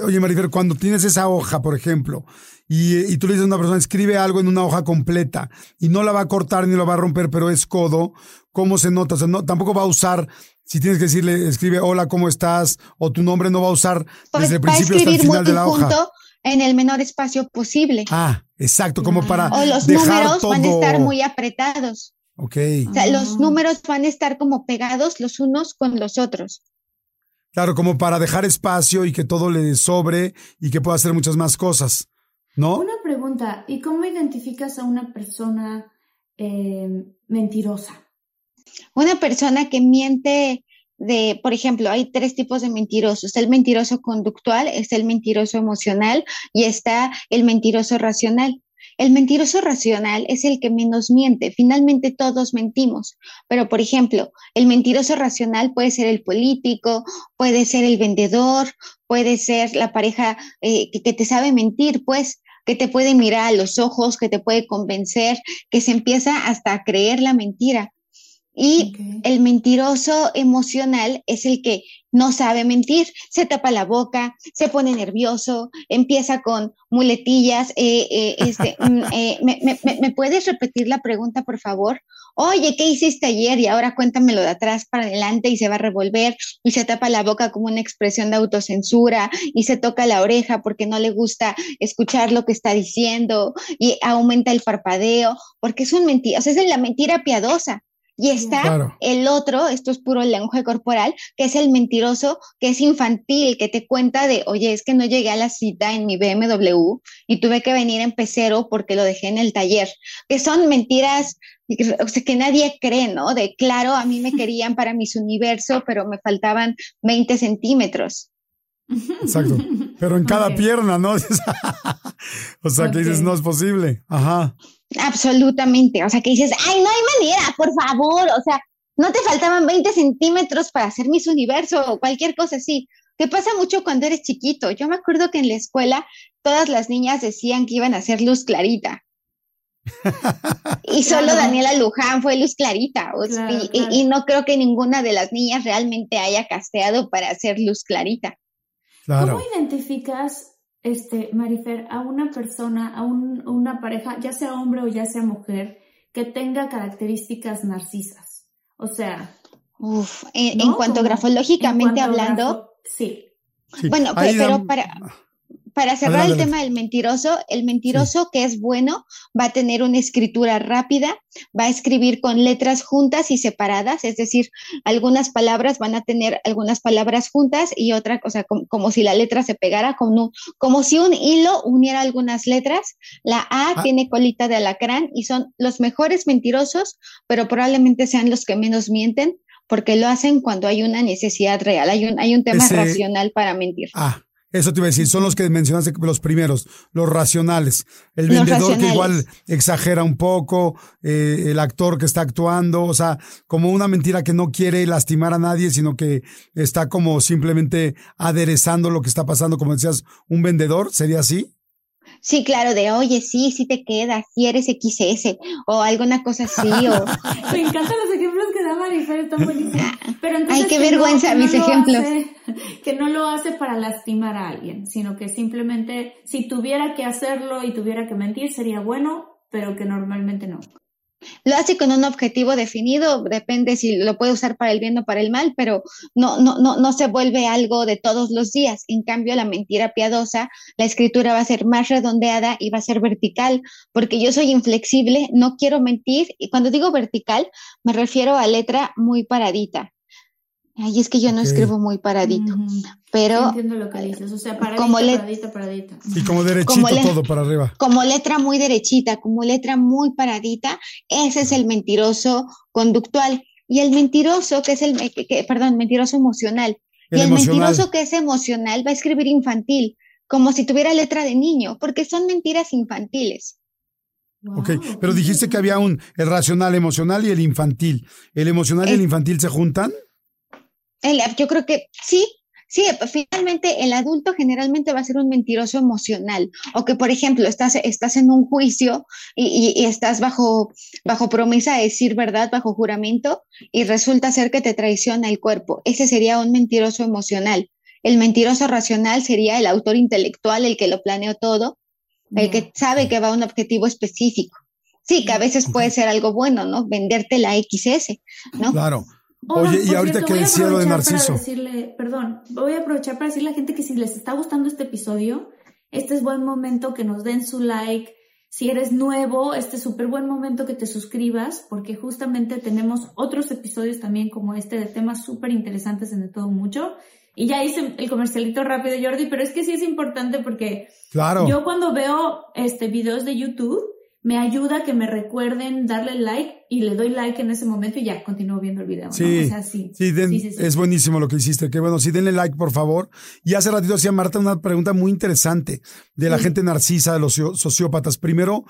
Oye, Marifer, cuando tienes esa hoja, por ejemplo, y, tú le dices a una persona, escribe algo en una hoja completa y no la va a cortar ni la va a romper, pero es codo, ¿cómo se nota? O sea, no, tampoco va a usar, si tienes que decirle, escribe hola, ¿cómo estás? O tu nombre no va a usar pues desde el principio hasta el final de la hoja en el menor espacio posible. Ah, exacto, como para. O los números van a estar muy apretados. Ok. O sea, los ah. números van a estar como pegados los unos con los otros. Claro, como para dejar espacio y que todo le sobre y que pueda hacer muchas más cosas, ¿no? Una pregunta, ¿y cómo identificas a una persona eh, mentirosa? Una persona que miente de, por ejemplo, hay tres tipos de mentirosos. El mentiroso conductual, está el mentiroso emocional y está el mentiroso racional. El mentiroso racional es el que menos miente. Finalmente todos mentimos. Pero, por ejemplo, el mentiroso racional puede ser el político, puede ser el vendedor, puede ser la pareja eh, que, que te sabe mentir, pues que te puede mirar a los ojos, que te puede convencer, que se empieza hasta a creer la mentira. Y el mentiroso emocional es el que no sabe mentir, se tapa la boca, se pone nervioso, empieza con muletillas. Eh, eh, este, mm, eh, me, puedes repetir la pregunta, por favor? Oye, ¿qué hiciste ayer? Y ahora cuéntamelo de atrás para adelante y se va a revolver y se tapa la boca como una expresión de autocensura y se toca la oreja porque no le gusta escuchar lo que está diciendo y aumenta el parpadeo porque es un mentira, o sea, es la mentira piadosa. Y está el otro, esto es puro lenguaje corporal, que es el mentiroso, que es infantil, que te cuenta de, oye, es que no llegué a la cita en mi BMW y tuve que venir en pecero porque lo dejé en el taller, que son mentiras o sea, que nadie cree, ¿no? De claro, a mí me querían para mis universo, pero me faltaban 20 centímetros. Exacto. Pero en cada pierna, ¿no? o sea, que dices, no es posible. Ajá. Absolutamente. O sea, que dices, ay, no hay manera, por favor. O sea, no te faltaban 20 centímetros para hacer mis universo o cualquier cosa así. Que pasa mucho cuando eres chiquito. Yo me acuerdo que en la escuela todas las niñas decían que iban a hacer luz clarita. y solo Daniela Luján fue luz clarita. y, no creo que ninguna de las niñas realmente haya casteado para hacer luz clarita. ¿Cómo identificas este, Marifer, a una persona, a una pareja, ya sea hombre o ya sea mujer, que tenga características narcisas. O sea. Uf, en, cuanto grafológicamente hablando. sí. Bueno, pero para. Para cerrar el tema del mentiroso, el mentiroso que es bueno va a tener una escritura rápida, va a escribir con letras juntas y separadas, es decir, algunas palabras van a tener algunas palabras juntas y otra cosa, como, si la letra se pegara, como, como si un hilo uniera algunas letras. La A ah. tiene colita de alacrán y son los mejores mentirosos, pero probablemente sean los que menos mienten porque lo hacen cuando hay una necesidad real, hay un, hay un tema racional para mentir. Ah, eso te iba a decir, son los que mencionaste los primeros, los racionales. El vendedor que igual exagera un poco, eh, el actor que está actuando, o sea, como una mentira que no quiere lastimar a nadie, sino que está como simplemente aderezando lo que está pasando, como decías, un vendedor, ¿sería así? Sí, claro, de oye, sí, sí te queda, si eres XS o alguna cosa así. O... Me encantan los ejemplos que da Marifer, están buenísimos. Pero Ay, qué vergüenza mis ejemplos. Que no lo hace para lastimar a alguien, sino que simplemente si tuviera que hacerlo y tuviera que mentir sería bueno, pero que normalmente no. Lo hace con un objetivo definido, depende si lo puede usar para el bien o para el mal, pero no, no, no, no se vuelve algo de todos los días. En cambio, la mentira piadosa, la escritura va a ser más redondeada y va a ser vertical, porque yo soy inflexible, no quiero mentir, y cuando digo vertical, me refiero a letra muy paradita. Ay, es que yo no escribo muy paradito, pero... entiendo lo que dices, o sea, paradita, como paradita, paradita. Y como derechito todo para arriba. Como letra muy derechita, como letra muy paradita, ese es el mentiroso conductual. Y el mentiroso, que es el, que, perdón, mentiroso emocional, y el mentiroso que es emocional va a escribir infantil, como si tuviera letra de niño, porque son mentiras infantiles. Ok, pero dijiste que había un, el racional, emocional y el infantil. ¿El emocional y el infantil se juntan? Yo creo que sí, Sí, finalmente el adulto generalmente va a ser un mentiroso emocional o que, por ejemplo, estás, estás en un juicio y, y, estás bajo, bajo promesa de decir verdad, bajo juramento y resulta ser que te traiciona el cuerpo. Ese sería un mentiroso emocional. El mentiroso racional sería el autor intelectual, el que lo planeó todo, el que sabe que va a un objetivo específico. Sí, que a veces puede ser algo bueno, ¿no? Venderte la XS, ¿no? Claro. Oye, y ahorita que decía lo de Narciso. Decirle, perdón, voy a aprovechar para decirle a la gente que si les está gustando este episodio, este es buen momento que nos den su like. Si eres nuevo, este es súper buen momento que te suscribas, porque justamente tenemos otros episodios también como este de temas súper interesantes en De Todo Mucho. Y ya hice el comercialito rápido, Jordi, pero es que sí es importante porque claro. yo cuando veo este videos de YouTube, me ayuda que me recuerden darle like y le doy like en ese momento y ya continúo viendo el video. Sí, sí, sí, es buenísimo lo que hiciste. Qué bueno, sí, denle like, por favor. Y hace ratito hacía Marta una pregunta muy interesante de la gente narcisa, de los sociópatas. Primero,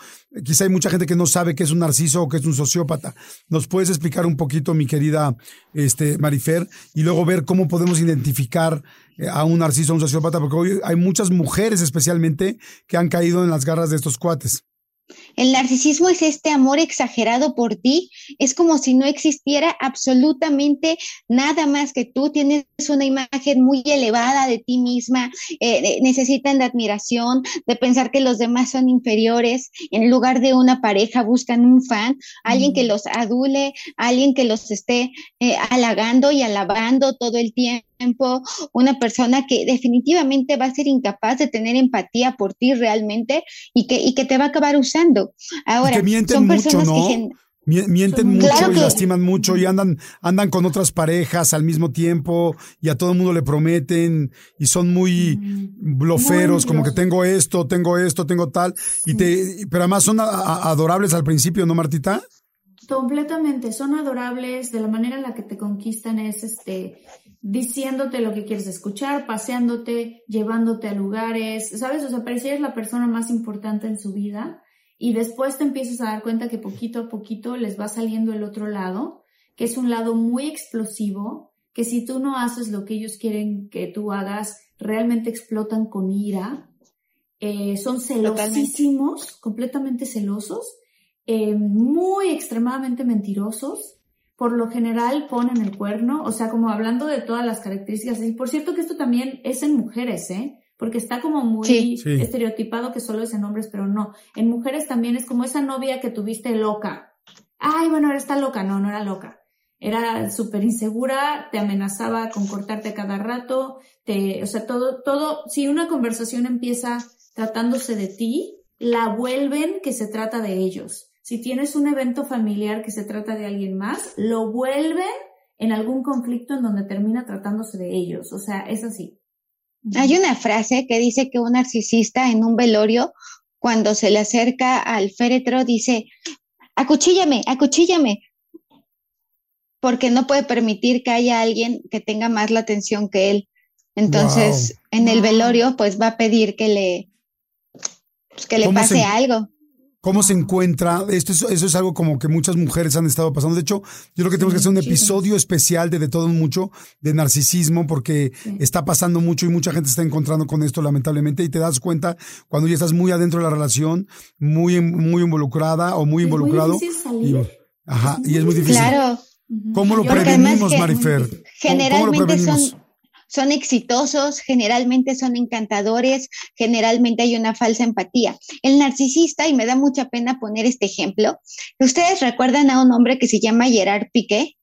quizá hay mucha gente que no sabe qué es un narciso o qué es un sociópata. ¿Nos puedes explicar un poquito, mi querida este, Marifer? Y luego ver cómo podemos identificar eh, a un narciso o un sociópata, porque hoy hay muchas mujeres especialmente que han caído en las garras de estos cuates. El narcisismo es este amor exagerado por ti, es como si no existiera absolutamente nada más que tú, tienes una imagen muy elevada de ti misma, eh, necesitan de admiración, de pensar que los demás son inferiores, en lugar de una pareja buscan un fan, alguien que los adule, alguien que los esté eh, halagando y alabando todo el tiempo tiempo, una persona que definitivamente va a ser incapaz de tener empatía por ti realmente y que, y que te va a acabar usando. Ahora, son personas que Mienten mucho y lastiman mucho y andan, andan con otras parejas al mismo tiempo y a todo el mundo le prometen y son muy mm. bloferos, como que tengo esto, tengo esto, tengo tal, y te, pero además son adorables al principio, ¿no, Martita? Completamente, son adorables, de la manera en la que te conquistan es este diciéndote lo que quieres escuchar, paseándote, llevándote a lugares, ¿sabes? O sea, parecías la persona más importante en su vida y después te empiezas a dar cuenta que poquito a poquito les va saliendo el otro lado, que es un lado muy explosivo, que si tú no haces lo que ellos quieren que tú hagas, realmente explotan con ira, eh, son celosísimos, completamente celosos, eh, muy extremadamente mentirosos, por lo general ponen el cuerno, o sea, como hablando de todas las características. Y por cierto que esto también es en mujeres, ¿eh? Porque está como muy estereotipado que solo es en hombres, pero no. En mujeres también es como esa novia que tuviste loca. Ay, bueno, ahora está loca. No, no era loca. Era súper insegura, te amenazaba con cortarte cada rato, te, o sea, todo, todo, si una conversación empieza tratándose de ti, la vuelven que se trata de ellos si tienes un evento familiar que se trata de alguien más, lo vuelven en algún conflicto en donde termina tratándose de ellos. O sea, es así. Hay una frase que dice que un narcisista en un velorio, cuando se le acerca al féretro, dice, acuchíllame, acuchíllame, porque no puede permitir que haya alguien que tenga más la atención que él. Entonces, en el velorio, pues va a pedir que le, pues, que le pase algo cómo se encuentra. Esto es, eso es algo como que muchas mujeres han estado pasando. De hecho, yo creo que tenemos que hacer un episodio especial de De Todo Mucho, de narcisismo, porque está pasando mucho y mucha gente se está encontrando con esto, lamentablemente, y te das cuenta cuando ya estás muy adentro de la relación, muy, muy involucrada o muy involucrado. y, ajá, y es muy difícil. Claro. ¿Cómo lo prevenimos, Marifer? Generalmente son son exitosos, generalmente son encantadores, generalmente hay una falsa empatía. El narcisista, y me da mucha pena poner este ejemplo, ¿ustedes recuerdan a un hombre que se llama Gerard Piqué?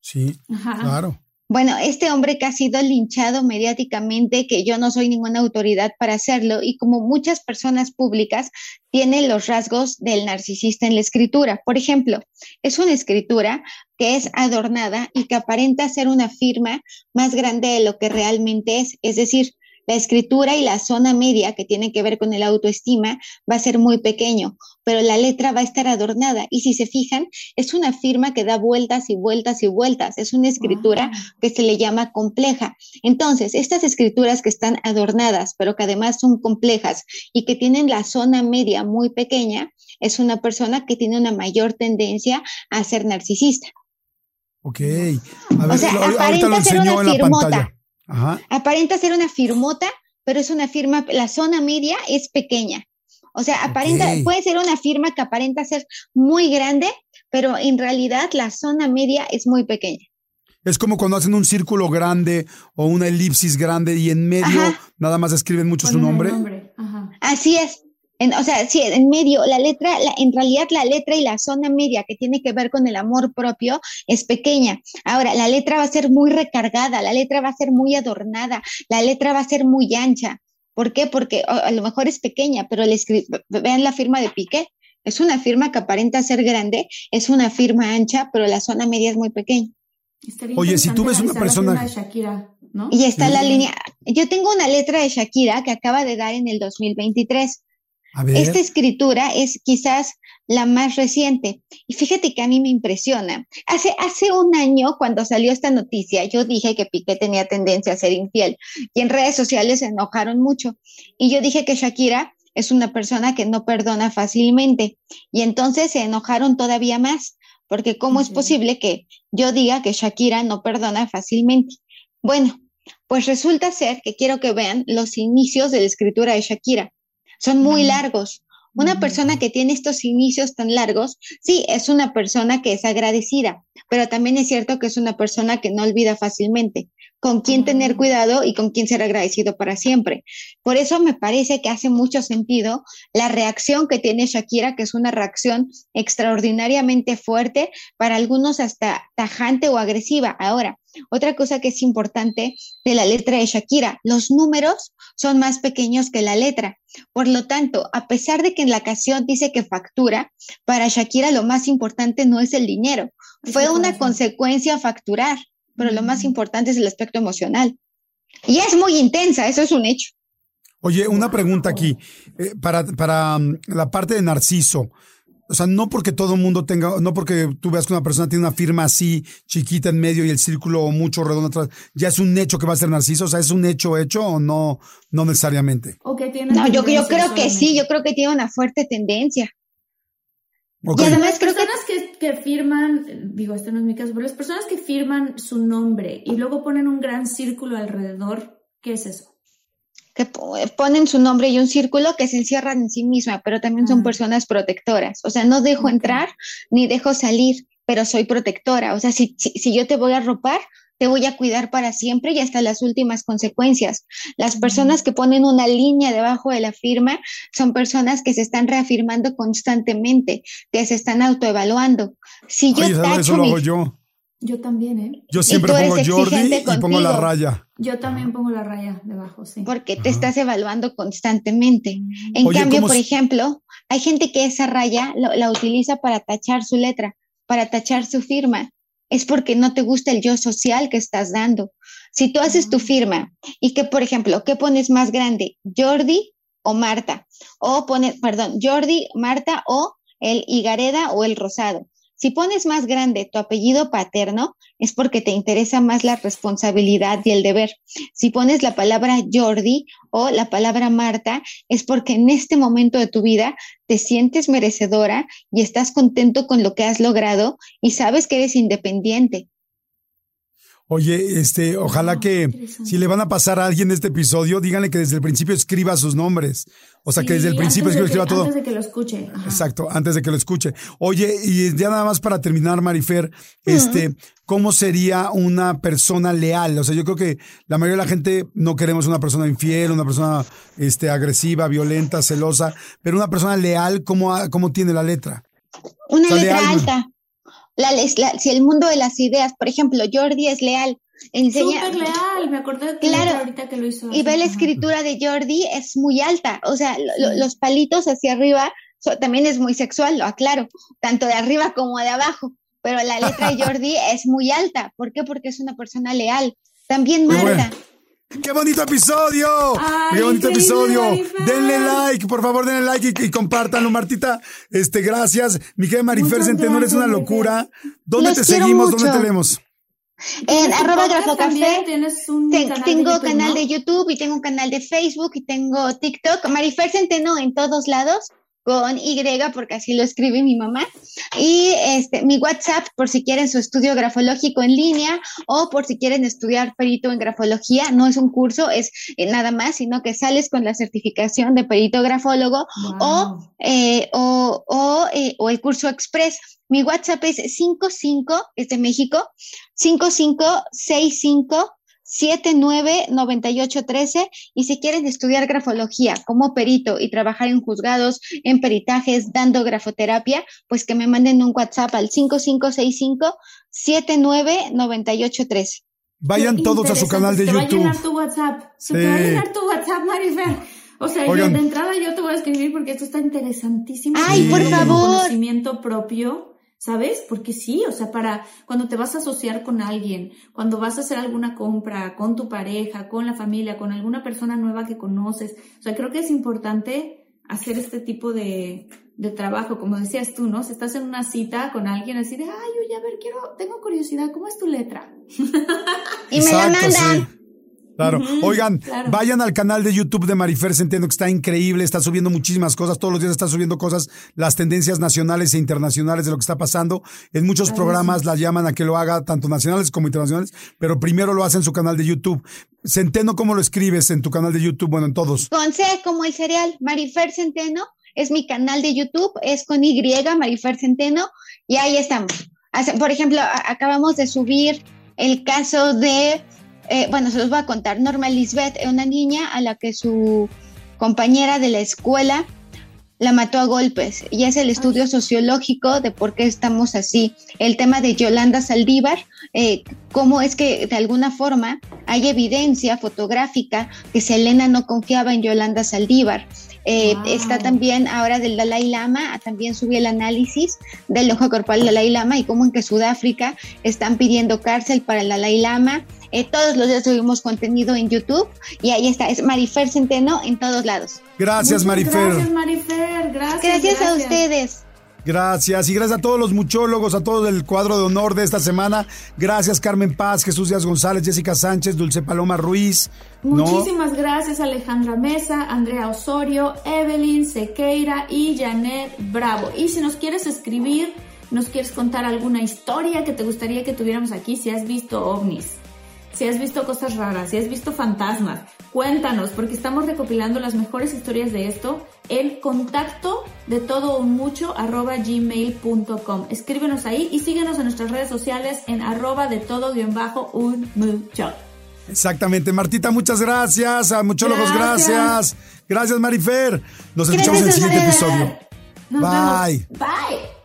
Sí, claro. Bueno, este hombre que ha sido linchado mediáticamente, que yo no soy ninguna autoridad para hacerlo, y como muchas personas públicas, tiene los rasgos del narcisista en la escritura. Por ejemplo, es una escritura que es adornada y que aparenta ser una firma más grande de lo que realmente es. Es decir, la escritura y la zona media que tiene que ver con el autoestima va a ser muy pequeño, pero la letra va a estar adornada. Y si se fijan, es una firma que da vueltas y vueltas y vueltas. Es una escritura que se le llama compleja. Entonces, estas escrituras que están adornadas, pero que además son complejas y que tienen la zona media muy pequeña, es una persona que tiene una mayor tendencia a ser narcisista. Ok. o sea, aparenta ser una firmota. Aparenta ser una firmota, pero es una firma, la zona media es pequeña. O sea, aparenta, puede ser una firma que aparenta ser muy grande, pero en realidad la zona media es muy pequeña. Es como cuando hacen un círculo grande o una elipsis grande y en medio nada más escriben mucho su nombre. Así es o sea, sí, en medio, la letra, en realidad la letra y la zona media que tiene que ver con el amor propio es pequeña. Ahora, la letra va a ser muy recargada, la letra va a ser muy adornada, la letra va a ser muy ancha. ¿Por qué? Porque a lo mejor es pequeña, pero le vean la firma de Piqué. Es una firma que aparenta ser grande, es una firma ancha, pero la zona media es muy pequeña. Oye, si tú ves una persona... Y está la línea. Yo tengo una letra de Shakira que acaba de dar en el 2023 esta escritura es quizás la más reciente. Y fíjate que a mí me impresiona. Hace, hace un año, cuando salió esta noticia, yo dije que Piqué tenía tendencia a ser infiel y en redes sociales se enojaron mucho. Y yo dije que Shakira es una persona que no perdona fácilmente. Y entonces se enojaron todavía más, porque ¿cómo es posible que yo diga que Shakira no perdona fácilmente? Bueno, pues resulta ser que quiero que vean los inicios de la escritura de Shakira son muy largos. Una persona que tiene estos inicios tan largos, sí, es una persona que es agradecida, pero también es cierto que es una persona que no olvida fácilmente con quién tener cuidado y con quién ser agradecido para siempre. Por eso me parece que hace mucho sentido la reacción que tiene Shakira, que es una reacción extraordinariamente fuerte, para algunos hasta tajante o agresiva. Ahora, otra cosa que es importante de la letra de Shakira, los números son más pequeños que la letra. Por lo tanto, a pesar de que en la canción dice que factura, para Shakira lo más importante no es el dinero, fue una consecuencia facturar pero lo más importante es el aspecto emocional. Y es muy intensa, eso es un hecho. Oye, una pregunta aquí, eh, para, para mm, la parte de Narciso. O sea, no porque todo el mundo tenga, no porque tú veas que una persona tiene una firma así, chiquita en medio y el círculo mucho redondo atrás, ya es un hecho que va a ser narciso. O sea, ¿es un hecho hecho o no, no necesariamente? no, yo, yo creo que sí, yo creo que tiene una fuerte tendencia. Y además creo que... que, que firman, digo, este no es mi caso, pero las personas que firman su nombre y luego ponen un gran círculo alrededor, ¿qué es eso? que ponen su nombre y un círculo que se encierran en sí misma, pero también son ah. personas protectoras. O sea, no dejo entrar ni dejo salir, pero soy protectora. O sea, si, si, si, yo te voy a ropar, te voy a cuidar para siempre y hasta las últimas consecuencias. Las personas que ponen una línea debajo de la firma son personas que se están reafirmando constantemente, que se están autoevaluando. Si yo eso lo hago yo. Yo también, ¿eh? Yo siempre pongo Jordi y pongo la raya. Yo también pongo la raya debajo, sí. Porque te estás evaluando constantemente. En cambio, por ejemplo, hay gente que esa raya la utiliza para tachar su letra, para tachar su firma es porque no te gusta el yo social que estás dando. Si tú haces tu firma y que, por ejemplo, ¿qué pones más grande? Jordi o Marta. O pones, perdón, Jordi, Marta o el Higareda o el Rosado. Si pones más grande tu apellido paterno, es porque te interesa más la responsabilidad y el deber. Si pones la palabra Jordi o la palabra Marta, es porque en este momento de tu vida te sientes merecedora y estás contento con lo que has logrado y sabes que eres independiente. Oye, este, ojalá que si le van a pasar a alguien este episodio, díganle que desde el principio escriba sus nombres. O sea, que desde el principio escriba todo. Antes de que lo escuche. Exacto, antes de que lo escuche. Oye, y ya nada más para terminar, Marifer, este, ¿cómo sería una persona leal? O sea, yo creo que la mayoría de la gente no queremos una persona infiel, una persona, este, agresiva, violenta, celosa, pero una persona leal, ¿cómo, cómo tiene la letra? Una letra alta si el mundo de las ideas, por ejemplo, Jordi es leal. Enseña, Súper leal, me acordé de claro, ahorita que lo hizo. Y ve la escritura de Jordi, es muy alta, o sea, los palitos hacia arriba también es muy sexual, lo aclaro, tanto de arriba como de abajo, pero la letra de Jordi es muy alta. ¿Por qué? Porque es una persona leal. También Marta. ¡Qué bonito episodio! ¡Qué bonito episodio! Denle like, por favor, denle like y, y, compártanlo, Martita. Este, gracias. Mi querida Marifer Centeno, es una locura. ¿Dónde te seguimos? ¿Dónde te leemos? En arroba grafocafé. tengo canal de YouTube y tengo un canal de Facebook y tengo TikTok. Marifer Centeno en todos lados con Y, porque así lo escribe mi mamá. Y este, mi WhatsApp, por si quieren su estudio grafológico en línea o por si quieren estudiar perito en grafología. No es un curso, es eh, nada más, sino que sales con la certificación de perito grafólogo o, eh, o, o, eh, o, el curso express. Mi WhatsApp es 55, es de México, 5565 799813 y si quieren estudiar grafología como perito y trabajar en juzgados, en peritajes, dando grafoterapia, pues que me manden un WhatsApp al 5565 799813. Vayan todos a su canal de YouTube. Se va a llenar tu WhatsApp. Se te va a llenar tu WhatsApp, Marifer. O sea, yo, de entrada yo te voy a escribir porque esto está interesantísimo. Ay, por favor. Conocimiento propio ¿sabes? Porque sí, o sea, para cuando te vas a asociar con alguien, cuando vas a hacer alguna compra con tu pareja, con la familia, con alguna persona nueva que conoces, o sea, creo que es importante hacer este tipo de, de trabajo, como decías tú, ¿no? Si estás en una cita con alguien así de, ay, oye, a ver, quiero, tengo curiosidad, ¿cómo es tu letra? y me la mandan. Claro. Oigan, vayan al canal de YouTube de Marifer Centeno, que está increíble, está subiendo muchísimas cosas, todos los días está subiendo cosas, las tendencias nacionales e internacionales de lo que está pasando. En muchos programas la llaman a que lo haga, tanto nacionales como internacionales, pero primero lo hace en su canal de YouTube. Centeno, ¿cómo lo escribes en tu canal de YouTube? Bueno, en todos. Con C como el cereal, Marifer Centeno, es mi canal de YouTube, es con Y, Marifer Centeno, y ahí estamos. Por ejemplo, acabamos de subir el caso de eh, bueno, se los voy a contar. Norma Lisbeth es una niña a la que su compañera de la escuela la mató a golpes y es el estudio sociológico de por qué estamos así. El tema de Yolanda Saldívar, eh, cómo es que de alguna forma hay evidencia fotográfica que Selena no confiaba en Yolanda Saldívar. Eh, está también ahora del Dalai Lama, también subí el análisis del ojo corporal del Dalai Lama y cómo en que Sudáfrica están pidiendo cárcel para el Dalai Lama. Eh, todos los días subimos contenido en YouTube y ahí está, es Marifer Centeno en todos lados. Gracias, Marifer. Gracias, Marifer. Gracias, gracias. a ustedes. Gracias y gracias a todos los muchólogos, a todo el cuadro de honor de esta semana. Gracias Carmen Paz, Jesús Díaz González, Jessica Sánchez, Dulce Paloma Ruiz. Muchísimas gracias Alejandra Mesa, Andrea Osorio, Evelyn Sequeira y Janet Bravo. Y si nos quieres escribir, nos quieres contar alguna historia que te gustaría que tuviéramos aquí, si has visto ovnis si has visto cosas raras, si has visto fantasmas, cuéntanos, porque estamos recopilando las mejores historias de esto en contacto de todo un mucho arroba gmail.com. Escríbenos ahí y síguenos en nuestras redes sociales en arroba de todo guion bajo un mucho. Exactamente, Martita, muchas gracias. A muchólogos, gracias. Gracias, Marifer. Nos escuchamos en el siguiente episodio. Bye. Bye.